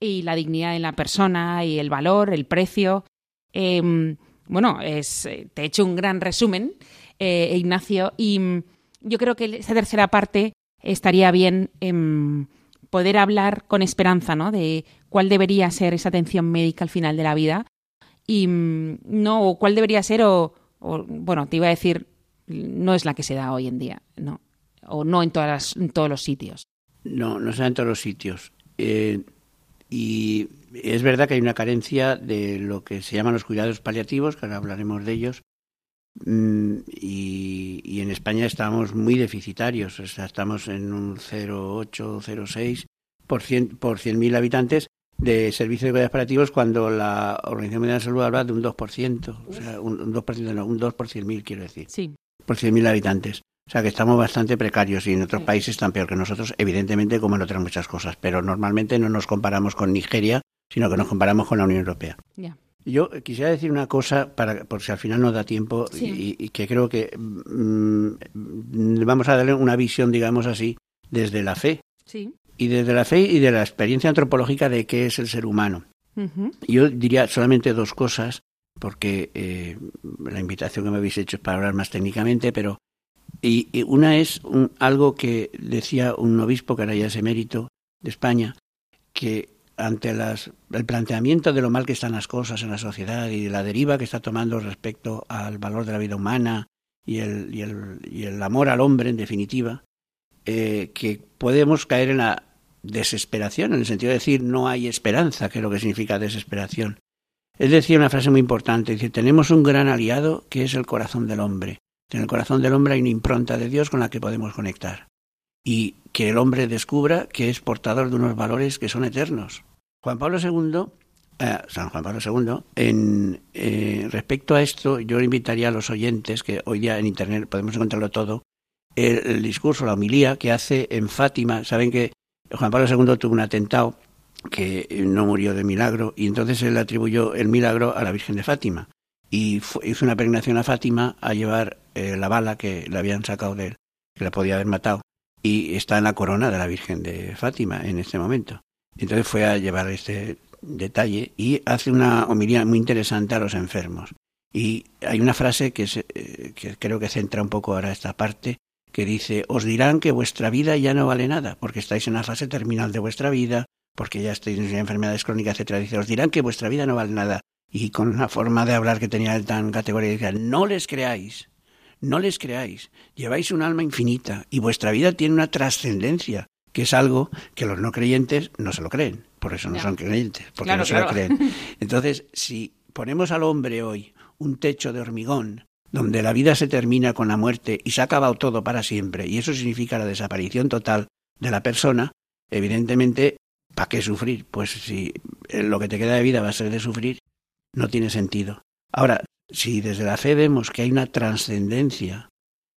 y la dignidad en la persona y el valor, el precio. Em, bueno, es, eh, te he hecho un gran resumen, eh, Ignacio, y mm, yo creo que esa tercera parte estaría bien en poder hablar con esperanza, ¿no? De cuál debería ser esa atención médica al final de la vida y mm, no cuál debería ser o, bueno, te iba a decir no es la que se da hoy en día, no, o no en todas en todos los sitios. No, no se da en todos los sitios. Eh, y es verdad que hay una carencia de lo que se llaman los cuidados paliativos, que ahora hablaremos de ellos, Mm, y, en España estamos muy deficitarios, o sea, estamos en un 0,8, 0,6 por 100 por 100.000 habitantes de servicios de cuidados paliativos cuando la Organización Mundial de la Salud habla de un 2%, o sea, un, 2%, no, un 2 por 100.000 quiero decir, sí. por 100.000 habitantes. O sea que estamos bastante precarios y en otros países están peor que nosotros, evidentemente como en otras muchas cosas, pero normalmente no nos comparamos con Nigeria, sino que nos comparamos con la Unión Europea. Yo quisiera decir una cosa, para, por si al final no da tiempo, y, que creo que mm, vamos a darle una visión, digamos así, desde la fe. Sí. Y desde la fe y de la experiencia antropológica de qué es el ser humano. Yo diría solamente dos cosas, porque eh, la invitación que me habéis hecho es para hablar más técnicamente, pero. Y, una es algo que decía un obispo que ahora ya es emérito de España, que ante las, el planteamiento de lo mal que están las cosas en la sociedad y la deriva que está tomando respecto al valor de la vida humana y el, y el, y el amor al hombre, en definitiva, eh, que podemos caer en la desesperación, en el sentido de decir no hay esperanza, que es lo que significa desesperación. Él decía una frase muy importante, dice, tenemos un gran aliado que es el corazón del hombre. En el corazón del hombre hay una impronta de Dios con la que podemos conectar y que el hombre descubra que es portador de unos valores que son eternos. Juan Pablo II, eh, San Juan Pablo II, en, eh, respecto a esto, yo invitaría a los oyentes, que hoy día en Internet podemos encontrarlo todo, el, discurso, la homilía que hace en Fátima. Saben que Juan Pablo II tuvo un atentado que no murió de milagro y entonces él atribuyó el milagro a la Virgen de Fátima y hizo una peregrinación a Fátima a llevar eh, la bala que le habían sacado de él, que la podía haber matado y está en la corona de la Virgen de Fátima en este momento. Entonces fue a llevar este detalle y hace una homilía muy interesante a los enfermos. Y hay una frase que, eh, que creo que centra un poco ahora esta parte, que dice, os dirán que vuestra vida ya no vale nada, porque estáis en la fase terminal de vuestra vida, porque ya estáis en enfermedades crónicas, etcétera. Dice, os dirán que vuestra vida no vale nada. Y con una forma de hablar que tenía él tan categórica, no les creáis, no les creáis, lleváis un alma infinita y vuestra vida tiene una trascendencia, que es algo que los no creyentes no se lo creen, por eso no son creyentes, porque no se lo creen. Entonces, si ponemos al hombre hoy un techo de hormigón, donde la vida se termina con la muerte y se ha acabado todo para siempre, y eso significa la desaparición total de la persona, evidentemente, ¿para qué sufrir? Pues si lo que te queda de vida va a ser de sufrir, no tiene sentido. Ahora, si desde la fe vemos que hay una trascendencia,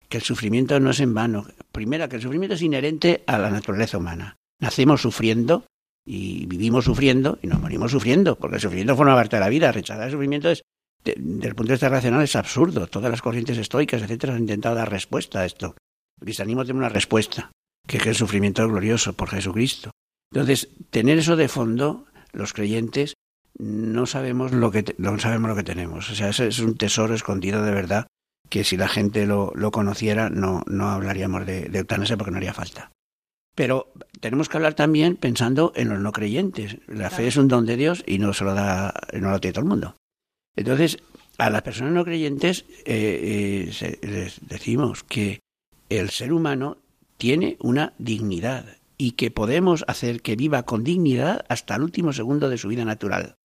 que el sufrimiento no es en vano, primero que el sufrimiento es inherente a la naturaleza humana. Nacemos sufriendo y vivimos sufriendo y nos morimos sufriendo, porque el sufrimiento forma parte de la vida. Rechazar el sufrimiento es, desde el punto de vista racional, es absurdo. Todas las corrientes estoicas, etcétera, han intentado dar respuesta a esto. El cristianismo tiene una respuesta, que es el sufrimiento glorioso por Jesucristo. Entonces, tener eso de fondo, los creyentes no sabemos lo que no sabemos lo que tenemos. O sea, ese es un tesoro escondido de verdad que si la gente lo, lo conociera no, no hablaríamos de, eutanasia porque no haría falta. Pero tenemos que hablar también pensando en los no creyentes. La fe es un don de Dios y no se lo da, no lo tiene todo el mundo. Entonces, a las personas no creyentes eh, eh, les decimos que el ser humano tiene una dignidad y que podemos hacer que viva con dignidad hasta el último segundo de su vida natural.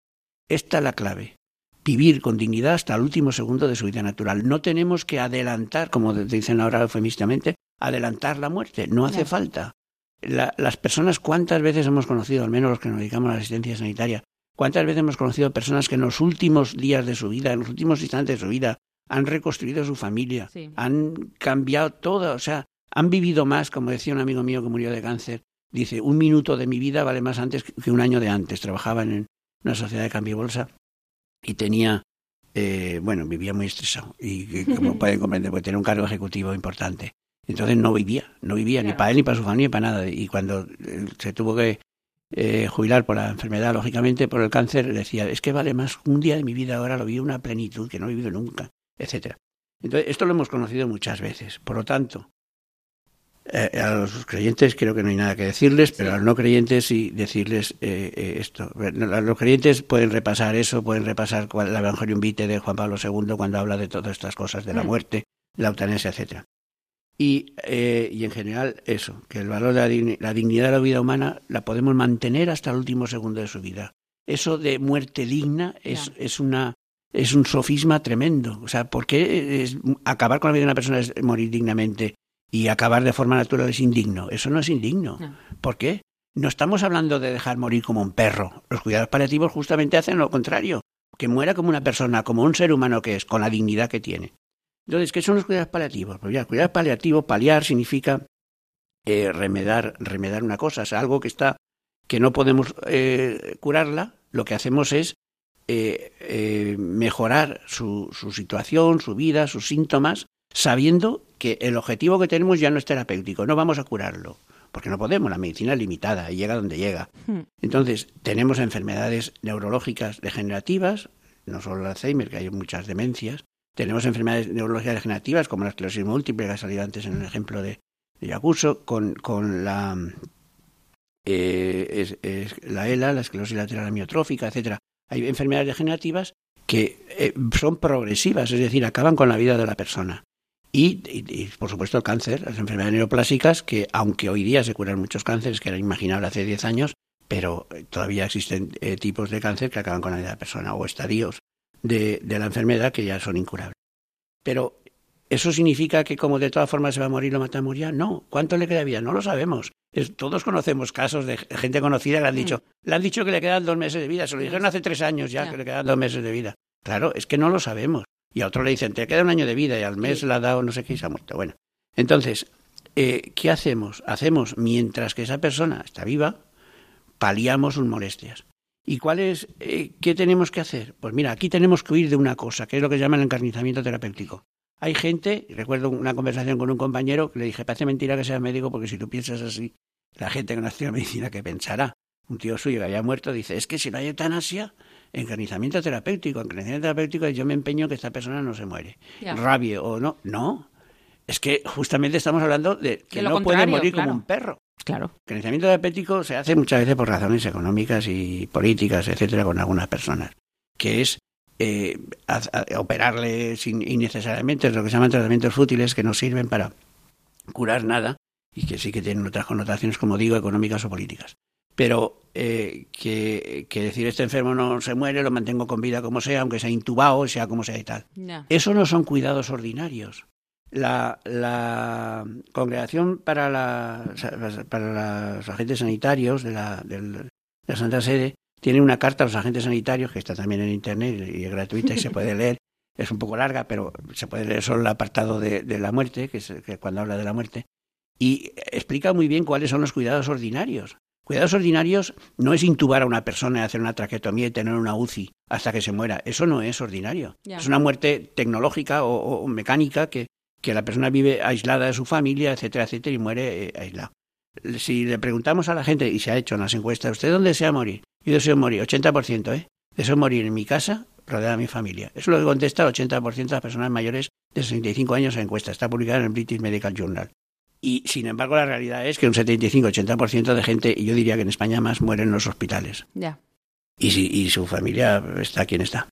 Esta es la clave. Vivir con dignidad hasta el último segundo de su vida natural. No tenemos que adelantar, como dicen ahora eufemísticamente, adelantar la muerte. No hace falta. las personas, ¿cuántas veces hemos conocido, al menos los que nos dedicamos a la asistencia sanitaria, cuántas veces hemos conocido personas que en los últimos días de su vida, en los últimos instantes de su vida, han reconstruido su familia, han cambiado todo, o sea, han vivido más, como decía un amigo mío que murió de cáncer, dice, un minuto de mi vida vale más antes que un año de antes. Trabajaba en una sociedad de cambio y bolsa y tenía, eh, bueno, vivía muy estresado y, como pueden comprender, pues tenía un cargo ejecutivo importante. Entonces no vivía, no vivía ni para él, ni para su familia, ni para nada. Y cuando eh, se tuvo que eh, jubilar por la enfermedad, lógicamente por el cáncer, decía, es que vale más un día de mi vida ahora, lo vi una plenitud que no he vivido nunca, etcétera. Entonces, esto lo hemos conocido muchas veces. Por lo tanto, eh, a los creyentes creo que no hay nada que decirles, pero a los no creyentes sí decirles eh, eh, esto. Los creyentes pueden repasar eso, pueden repasar el Evangelio Vitae de Juan Pablo II cuando habla de todas estas cosas, de la mm. muerte, la eutanasia, etcétera. Y, y en general eso, que el valor de la, dignidad de la vida humana la podemos mantener hasta el último segundo de su vida. Eso de muerte digna es, es una es un sofisma tremendo. O sea, ¿por qué es, acabar con la vida de una persona es morir dignamente? Y acabar de forma natural es indigno. Eso no es indigno. ¿Por qué? No estamos hablando de dejar morir como un perro. Los cuidados paliativos justamente hacen lo contrario, que muera como una persona, como un ser humano que es, con la dignidad que tiene. Entonces, ¿qué son los cuidados paliativos? Pues ya, cuidado paliativo, paliar significa eh, remedar, remedar una cosa, es algo que está, que no podemos eh, curarla, lo que hacemos es eh, mejorar su, su situación, su vida, sus síntomas, sabiendo que el objetivo que tenemos ya no es terapéutico, no vamos a curarlo, porque no podemos, la medicina es limitada y llega donde llega. Hmm. Entonces, tenemos enfermedades neurológicas degenerativas, no solo el Alzheimer, que hay muchas demencias, tenemos enfermedades neurológicas degenerativas como la esclerosis múltiple, que ha salido antes en el ejemplo de, de Yacuso, con, con la, eh, es, la ELA, la esclerosis lateral amiotrófica, etcétera. Hay enfermedades degenerativas que eh, son progresivas, es decir, acaban con la vida de la persona. Y, por supuesto el cáncer, las enfermedades neoplásicas, que aunque hoy día se curan muchos cánceres, que era inimaginable hace 10 años, pero eh, todavía existen eh, tipos de cáncer que acaban con la vida de la persona o estadios de, de la enfermedad que ya son incurables. Pero ¿Eso significa que como de todas formas se va a morir, lo matamos ya? No. ¿Cuánto le queda vida? No lo sabemos. todos conocemos casos de gente conocida que le han dicho, mm. le han dicho que le quedan dos meses de vida. Se lo dijeron hace tres años ya que le quedan dos meses de vida. Claro, es que no lo sabemos. Y a otro le dicen, te queda un año de vida y al mes le ha dado no sé qué y se ha muerto. Bueno, entonces, eh, ¿qué hacemos? Hacemos, mientras que esa persona está viva, paliamos sus molestias. ¿Y cuál es, eh, qué tenemos que hacer? Pues mira, aquí tenemos que huir de una cosa, que es lo que llaman el encarnizamiento terapéutico. Hay gente, recuerdo una conversación con un compañero, que le dije, parece mentira que sea médico, porque si tú piensas así, la gente que no estudia medicina, ¿qué pensará? Un tío suyo que había muerto dice, es que si no hay eutanasia, encarnizamiento terapéutico. Encarnizamiento terapéutico yo me empeño que esta persona no se muere. Rabie o no. No. Es que justamente estamos hablando de que no puede morir como un perro. Claro. El encarnizamiento terapéutico se hace muchas veces por razones económicas y políticas, etcétera, con algunas personas. Que es eh, operarle sin, innecesariamente, lo que se llaman tratamientos fútiles que no sirven para curar nada y que sí que tienen otras connotaciones, como digo, económicas o políticas pero eh, que, decir este enfermo no se muere, lo mantengo con vida como sea, aunque sea intubado, sea como sea y tal. Eso no son cuidados ordinarios. La, la Congregación para, la, para los Agentes Sanitarios de la, de la Santa Sede tiene una carta a los agentes sanitarios que está también en Internet y es gratuita y se puede leer. Es un poco larga, pero se puede leer solo el apartado de, de la muerte, que es que cuando habla de la muerte, y explica muy bien cuáles son los cuidados ordinarios. Cuidados ordinarios no es intubar a una persona y hacer una traqueotomía y tener una UCI hasta que se muera. Eso no es ordinario. Es una muerte tecnológica o, mecánica que, que, la persona vive aislada de su familia, etcétera, etcétera, y muere eh, aislada. Si le preguntamos a la gente, y se ha hecho en las encuestas, ¿usted dónde desea morir? Yo deseo morir, 80%, ¿eh? Deseo morir en mi casa, rodeada de mi familia. Eso es lo que contesta el 80% de las personas mayores de 65 años en encuesta. Está publicada en el British Medical Journal. Y sin embargo, la realidad es que un 75-80% de gente, y yo diría que en España más, mueren en los hospitales. Ya. Y, si, y su familia está quien está.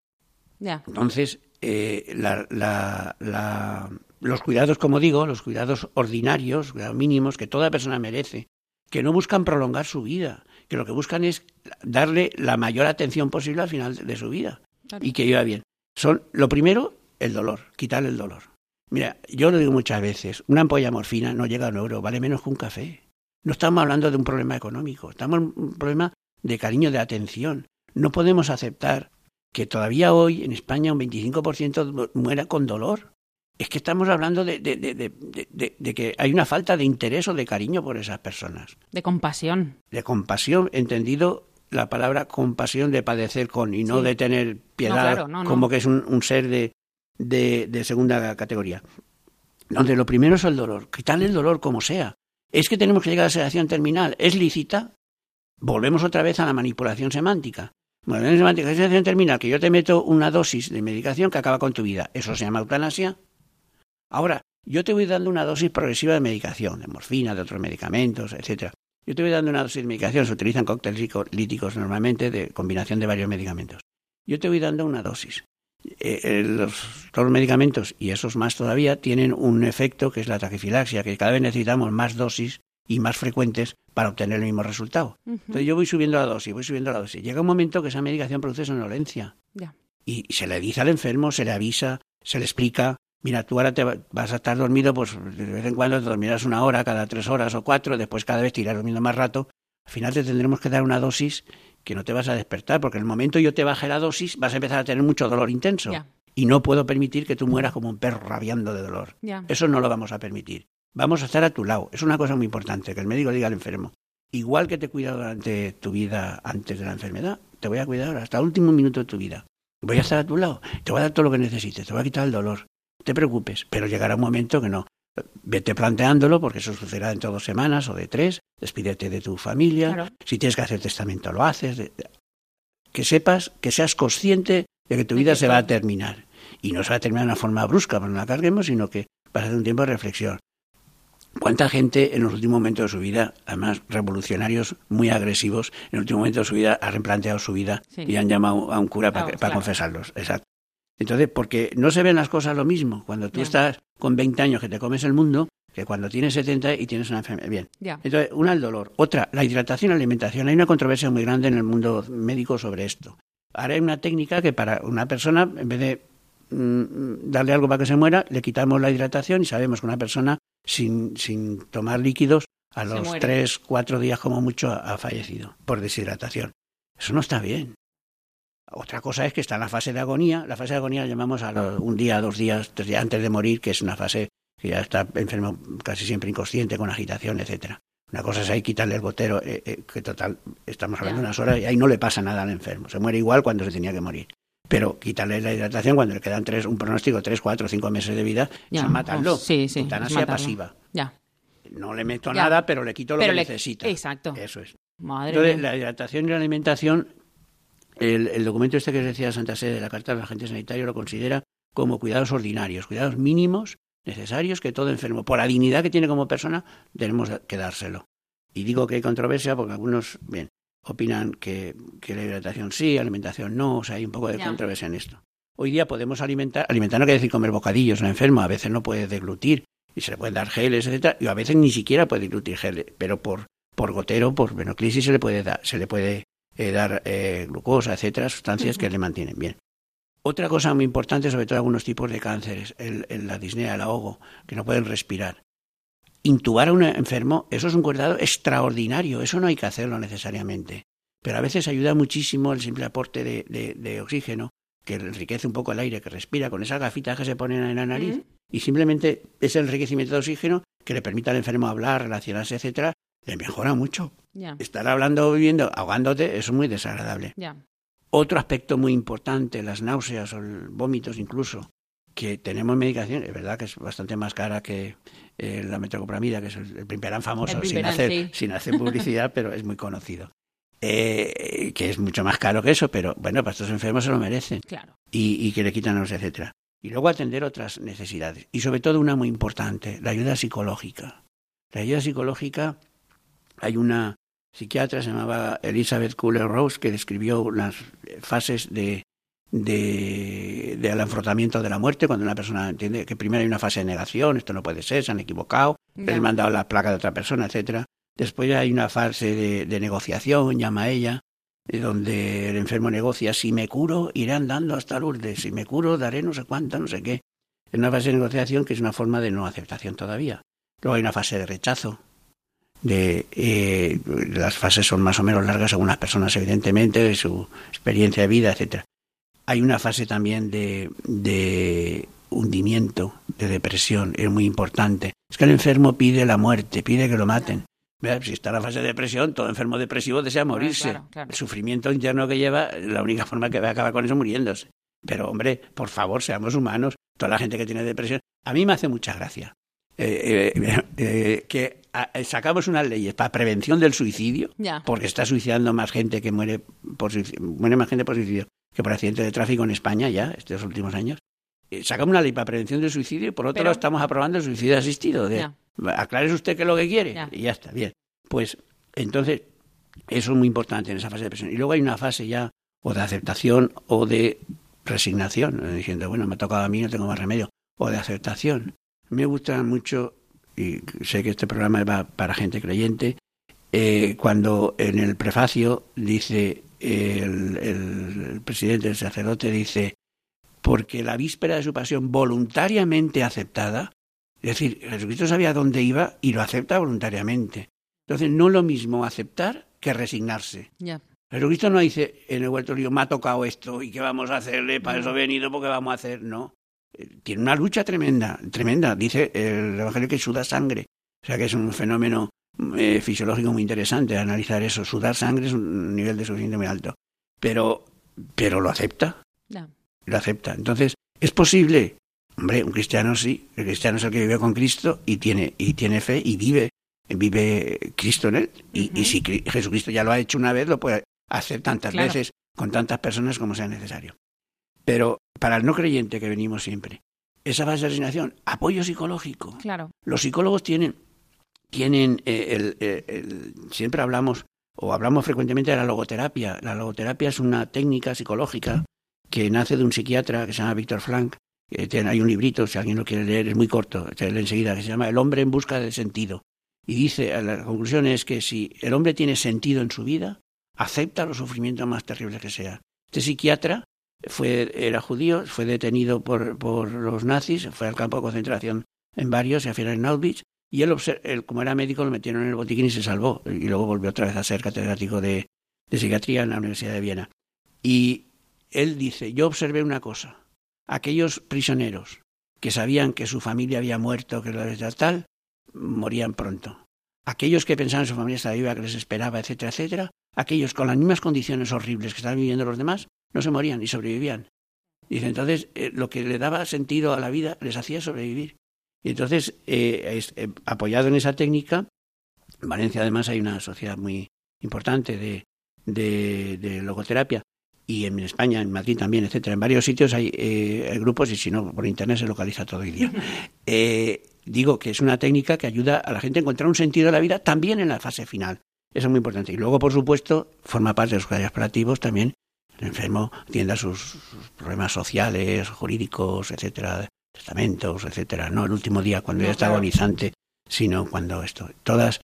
Ya. Entonces, eh, la, la, los cuidados, como digo, los cuidados ordinarios, cuidados mínimos que toda persona merece, que no buscan prolongar su vida, que lo que buscan es darle la mayor atención posible al final de su vida y que viva bien. Son, lo primero, el dolor, quitarle el dolor. Mira, yo lo digo muchas veces, una ampolla morfina no llega a un euro, vale menos que un café. No estamos hablando de un problema económico, estamos en un problema de cariño, de atención. No podemos aceptar que todavía hoy en España un 25% muera con dolor. Es que estamos hablando de, de, de, de, que hay una falta de interés o de cariño por esas personas. De compasión. De compasión, entendido la palabra compasión de padecer con y no de tener piedad como que es un, un ser de, de, segunda categoría. Donde lo primero es el dolor, quitarle el dolor como sea. Es que tenemos que llegar a la sedación terminal. ¿Es lícita? Volvemos otra vez a la manipulación semántica. Manipulación semántica, sedación terminal, que yo te meto una dosis de medicación que acaba con tu vida. ¿Eso se llama eutanasia? Ahora, yo te voy dando una dosis progresiva de medicación, de morfina, de otros medicamentos, etcétera. Yo te voy dando una dosis de medicación, se utilizan cócteles líticos normalmente de combinación de varios medicamentos. Yo te voy dando una dosis. Eh, los, todos los medicamentos, y esos más todavía, tienen un efecto que es la taquifilaxia, que cada vez necesitamos más dosis y más frecuentes para obtener el mismo resultado. Entonces yo voy subiendo la dosis, voy subiendo la dosis. Llega un momento que esa medicación produce somnolencia. Y, se le dice al enfermo, se le avisa, se le explica, mira, tú ahora te vas a estar dormido, pues de vez en cuando te dormirás una hora, cada tres horas o cuatro, después cada vez te irás durmiendo más rato. Al final te tendremos que dar una dosis que no te vas a despertar, porque en el momento yo te baje la dosis vas a empezar a tener mucho dolor intenso. Y no puedo permitir que tú mueras como un perro rabiando de dolor. Eso no lo vamos a permitir. Vamos a estar a tu lado. Es una cosa muy importante, que el médico diga al enfermo, igual que te he cuidado durante tu vida antes de la enfermedad, te voy a cuidar hasta el último minuto de tu vida. Voy a estar a tu lado, te voy a dar todo lo que necesites, te voy a quitar el dolor. No te preocupes, pero llegará un momento que no. Vete planteándolo, porque eso sucederá dentro de dos semanas o de tres. Despídete de tu familia. Si tienes que hacer testamento, lo haces. Que sepas, que seas consciente de que tu vida se va a terminar. Y no se va a terminar de una forma brusca, para no la carguemos, sino que va a ser un tiempo de reflexión. ¿Cuánta gente en los últimos momentos de su vida, además revolucionarios muy agresivos, en el último momento de su vida ha replanteado su vida y han llamado a un cura para, confesarlos? Exacto. Entonces, porque no se ven las cosas lo mismo. Cuando tú estás con 20 años que te comes el mundo, que cuando tienes 70 y tienes una enfermedad. Bien. Entonces, una el dolor. Otra, la hidratación y la alimentación. Hay una controversia muy grande en el mundo médico sobre esto. Ahora hay una técnica que para una persona, en vez de mm, darle algo para que se muera, le quitamos la hidratación y sabemos que una persona sin, sin tomar líquidos a los 3, 4 días como mucho ha fallecido por deshidratación. Eso no está bien. Otra cosa es que está en la fase de agonía. La fase de agonía la llamamos a un día, dos días, tres días antes de morir, que es una fase que ya está enfermo casi siempre inconsciente, con agitación, etcétera. Una cosa es ahí quitarle el gotero, eh, eh, que total, estamos hablando de unas horas y ahí no le pasa nada al enfermo. Se muere igual cuando se tenía que morir. Pero quitarle la hidratación cuando le quedan tres, un pronóstico, tres, cuatro, cinco meses de vida, ya, es matarlo. sí, sí, Eutanasia pasiva. Ya. No le meto nada, pero le quito lo que necesita. Exacto. Eso es. Madre Entonces, la hidratación y la alimentación el, documento este que decía Santa Sede de la Carta del Agente Sanitario lo considera como cuidados ordinarios, cuidados mínimos necesarios que todo enfermo, por la dignidad que tiene como persona, tenemos que dárselo. Y digo que hay controversia porque algunos, bien, opinan que, la hidratación sí, alimentación no, o sea, hay un poco de controversia en esto. Hoy día podemos alimentar, alimentar no quiere decir comer bocadillos, un enfermo a veces no puede deglutir y se le pueden dar geles, etcétera, y a veces ni siquiera puede deglutir geles, pero por, por gotero, por venoclisis se le puede dar, se le puede eh, dar eh, glucosa, etcétera, sustancias que le mantienen bien. Otra cosa muy importante, sobre todo algunos tipos de cánceres, el, la disnea, el ahogo, que no pueden respirar. Intubar a un enfermo, eso es un cuidado extraordinario, eso no hay que hacerlo necesariamente. Pero a veces ayuda muchísimo el simple aporte de, oxígeno, que enriquece un poco el aire que respira con esas gafitas que se ponen en la nariz. Y simplemente es el enriquecimiento de oxígeno que le permite al enfermo hablar, relacionarse, etcétera, le mejora mucho. Estar hablando, viviendo, ahogándote, es muy desagradable. Otro aspecto muy importante, las náuseas o vómitos incluso, que tenemos medicación, es verdad que es bastante más cara que eh, la metocopramida, que es el, el famoso, sin, hacer, sin hacer publicidad, pero es muy conocido. Eh, que es mucho más caro que eso, pero bueno, para estos enfermos se lo merecen. Claro. Y, y que le quitan los etcétera. Y luego atender otras necesidades. Y sobre todo una muy importante, la ayuda psicológica. La ayuda psicológica hay una psiquiatra, se llamaba Elizabeth Cooler Rose, que describió las fases de, de, del afrontamiento de la muerte, cuando una persona entiende que primero hay una fase de negación, esto no puede ser, se han equivocado, le han mandado la placa de otra persona, etcétera. Después hay una fase de, negociación, llama ella, donde el enfermo negocia, si me curo, iré andando hasta Lourdes, si me curo, daré no sé cuánto, no sé qué. Es una fase de negociación que es una forma de no aceptación todavía. Luego hay una fase de rechazo, de eh, las fases son más o menos largas algunas personas evidentemente de su experiencia de vida etcétera. Hay una fase también de, de hundimiento de depresión es muy importante. Es que el enfermo pide la muerte pide que lo maten. Si está en la fase de depresión todo enfermo depresivo desea morirse. el sufrimiento interno que lleva la única forma que va a acabar con eso muriéndose. Pero hombre por favor seamos humanos toda la gente que tiene depresión. A mí me hace mucha gracia eh, eh, eh, que sacamos unas leyes para prevención del suicidio, porque está suicidando más gente que muere por muere más gente por suicidio que por accidente de tráfico en España ya estos últimos años. sacamos una ley para prevención del suicidio y por otro lado estamos aprobando el suicidio asistido. De, aclare usted qué es lo que quiere y ya está, bien. Pues entonces eso es muy importante en esa fase de depresión. Y luego hay una fase ya o de aceptación o de resignación, diciendo, bueno, me ha tocado a mí, no tengo más remedio, o de aceptación. Me gusta mucho, y sé que este programa va para gente creyente, eh, cuando en el prefacio dice el, el, presidente, el sacerdote, dice, porque la víspera de su pasión voluntariamente aceptada, es decir, Jesucristo sabía dónde iba y lo acepta voluntariamente. Entonces, no lo mismo aceptar que resignarse. Jesucristo no dice en el huerto me ha tocado esto y qué vamos a hacerle, para eso he venido porque vamos a hacer, no tiene una lucha tremenda, tremenda. Dice el Evangelio que suda sangre. O sea que es un fenómeno eh, fisiológico muy interesante analizar eso. Sudar sangre es un nivel de sufrimiento muy alto. Pero, pero lo acepta. Lo acepta. Entonces, ¿es posible? Hombre, un cristiano sí. El cristiano es el que vive con Cristo y tiene, y tiene fe y vive, vive Cristo en él. Y, si Jesucristo ya lo ha hecho una vez, lo puede hacer tantas veces con tantas personas como sea necesario. Pero para el no creyente que venimos siempre, esa base de resignación, apoyo psicológico. Claro. Los psicólogos tienen, tienen eh, el, siempre hablamos o hablamos frecuentemente de la logoterapia. La logoterapia es una técnica psicológica que nace de un psiquiatra que se llama Víctor Frank. hay un librito, si alguien lo quiere leer, es muy corto, se lee enseguida, que se llama El hombre en busca del sentido. Y dice, la conclusión es que si el hombre tiene sentido en su vida, acepta los sufrimientos más terribles que sea. Este psiquiatra fue, era judío, fue detenido por, por los nazis, fue al campo de concentración en varios al final en Auschwitz, y él, como era médico, lo metieron en el botiquín y se salvó, y luego volvió otra vez a ser catedrático de, de psiquiatría en la Universidad de Viena. Y él dice, yo observé una cosa, aquellos prisioneros que sabían que su familia había muerto, que era tal, morían pronto. Aquellos que pensaban que su familia estaba viva, que les esperaba, etcétera, etcétera, aquellos con las mismas condiciones horribles que estaban viviendo los demás, no se morían y sobrevivían. Dice, entonces, eh, lo que le daba sentido a la vida les hacía sobrevivir. Y entonces, eh, eh, apoyado en esa técnica, en Valencia además hay una sociedad muy importante de, de, logoterapia, y en España, en Madrid también, etcétera. En varios sitios hay, grupos y si no, por internet se localiza todo el día. digo que es una técnica que ayuda a la gente a encontrar un sentido a la vida también en la fase final. Eso es muy importante. Y luego, por supuesto, forma parte de los cuidados paliativos también el enfermo atienda sus, problemas sociales, jurídicos, etcétera, testamentos, etcétera, no el último día cuando ya está agonizante, sino cuando esto. Todas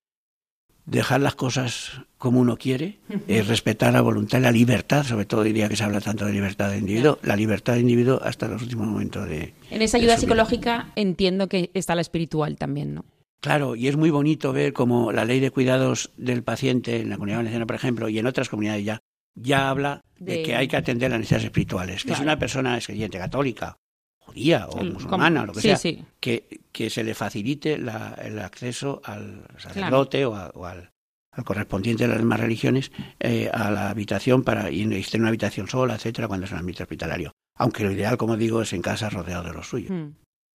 dejar las cosas como uno quiere, es respetar la voluntad y la libertad, sobre todo diría que se habla tanto de libertad de individuo, la libertad de individuo hasta los últimos momentos de... En esa ayuda psicológica entiendo que está la espiritual también, ¿no? Claro, y es muy bonito ver cómo la ley de cuidados del paciente en la comunidad valenciana, por ejemplo, y en otras comunidades ya, ya habla de, que hay que atender las necesidades espirituales. Que si una persona es creyente católica, judía o musulmana, o lo que sea, Que, que se le facilite la, el acceso al sacerdote o, al, al, correspondiente de las demás religiones eh, a la habitación para y esté en una habitación sola, etcétera, cuando es un ambiente hospitalario. Aunque lo ideal, como digo, es en casa rodeado de los suyos. Hmm.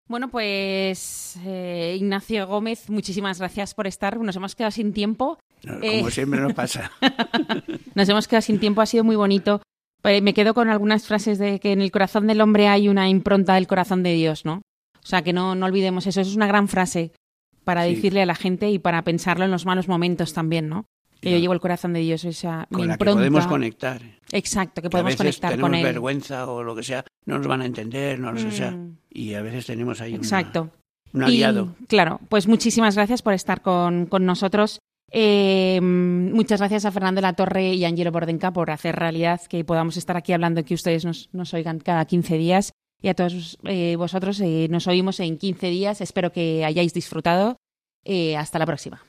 Bueno, pues eh, Ignacio Gómez, muchísimas gracias por estar. Nos hemos quedado sin tiempo. Como eh, siempre nos pasa. nos hemos quedado sin tiempo, ha sido muy bonito. Eh, me quedo con algunas frases de que en el corazón del hombre hay una impronta del corazón de Dios, ¿no? O sea, que no, no olvidemos eso. Eso es una gran frase para decirle a la gente y para pensarlo en los malos momentos también, ¿no? Que yo llevo el corazón de Dios, esa con la que podemos conectar. Exacto, que podemos a veces conectar con él. vergüenza o lo que sea, no nos van a entender, no lo sé, sea, mm. y a veces tenemos ahí Exacto. un aliado. claro, pues muchísimas gracias por estar con, con nosotros Eh, muchas gracias a Fernando La Torre y Angelo Bordenca por hacer realidad que podamos estar aquí hablando, que ustedes nos, nos oigan cada 15 días. Y a todos eh, vosotros eh, nos oímos en 15 días. Espero que hayáis disfrutado. Hasta la próxima.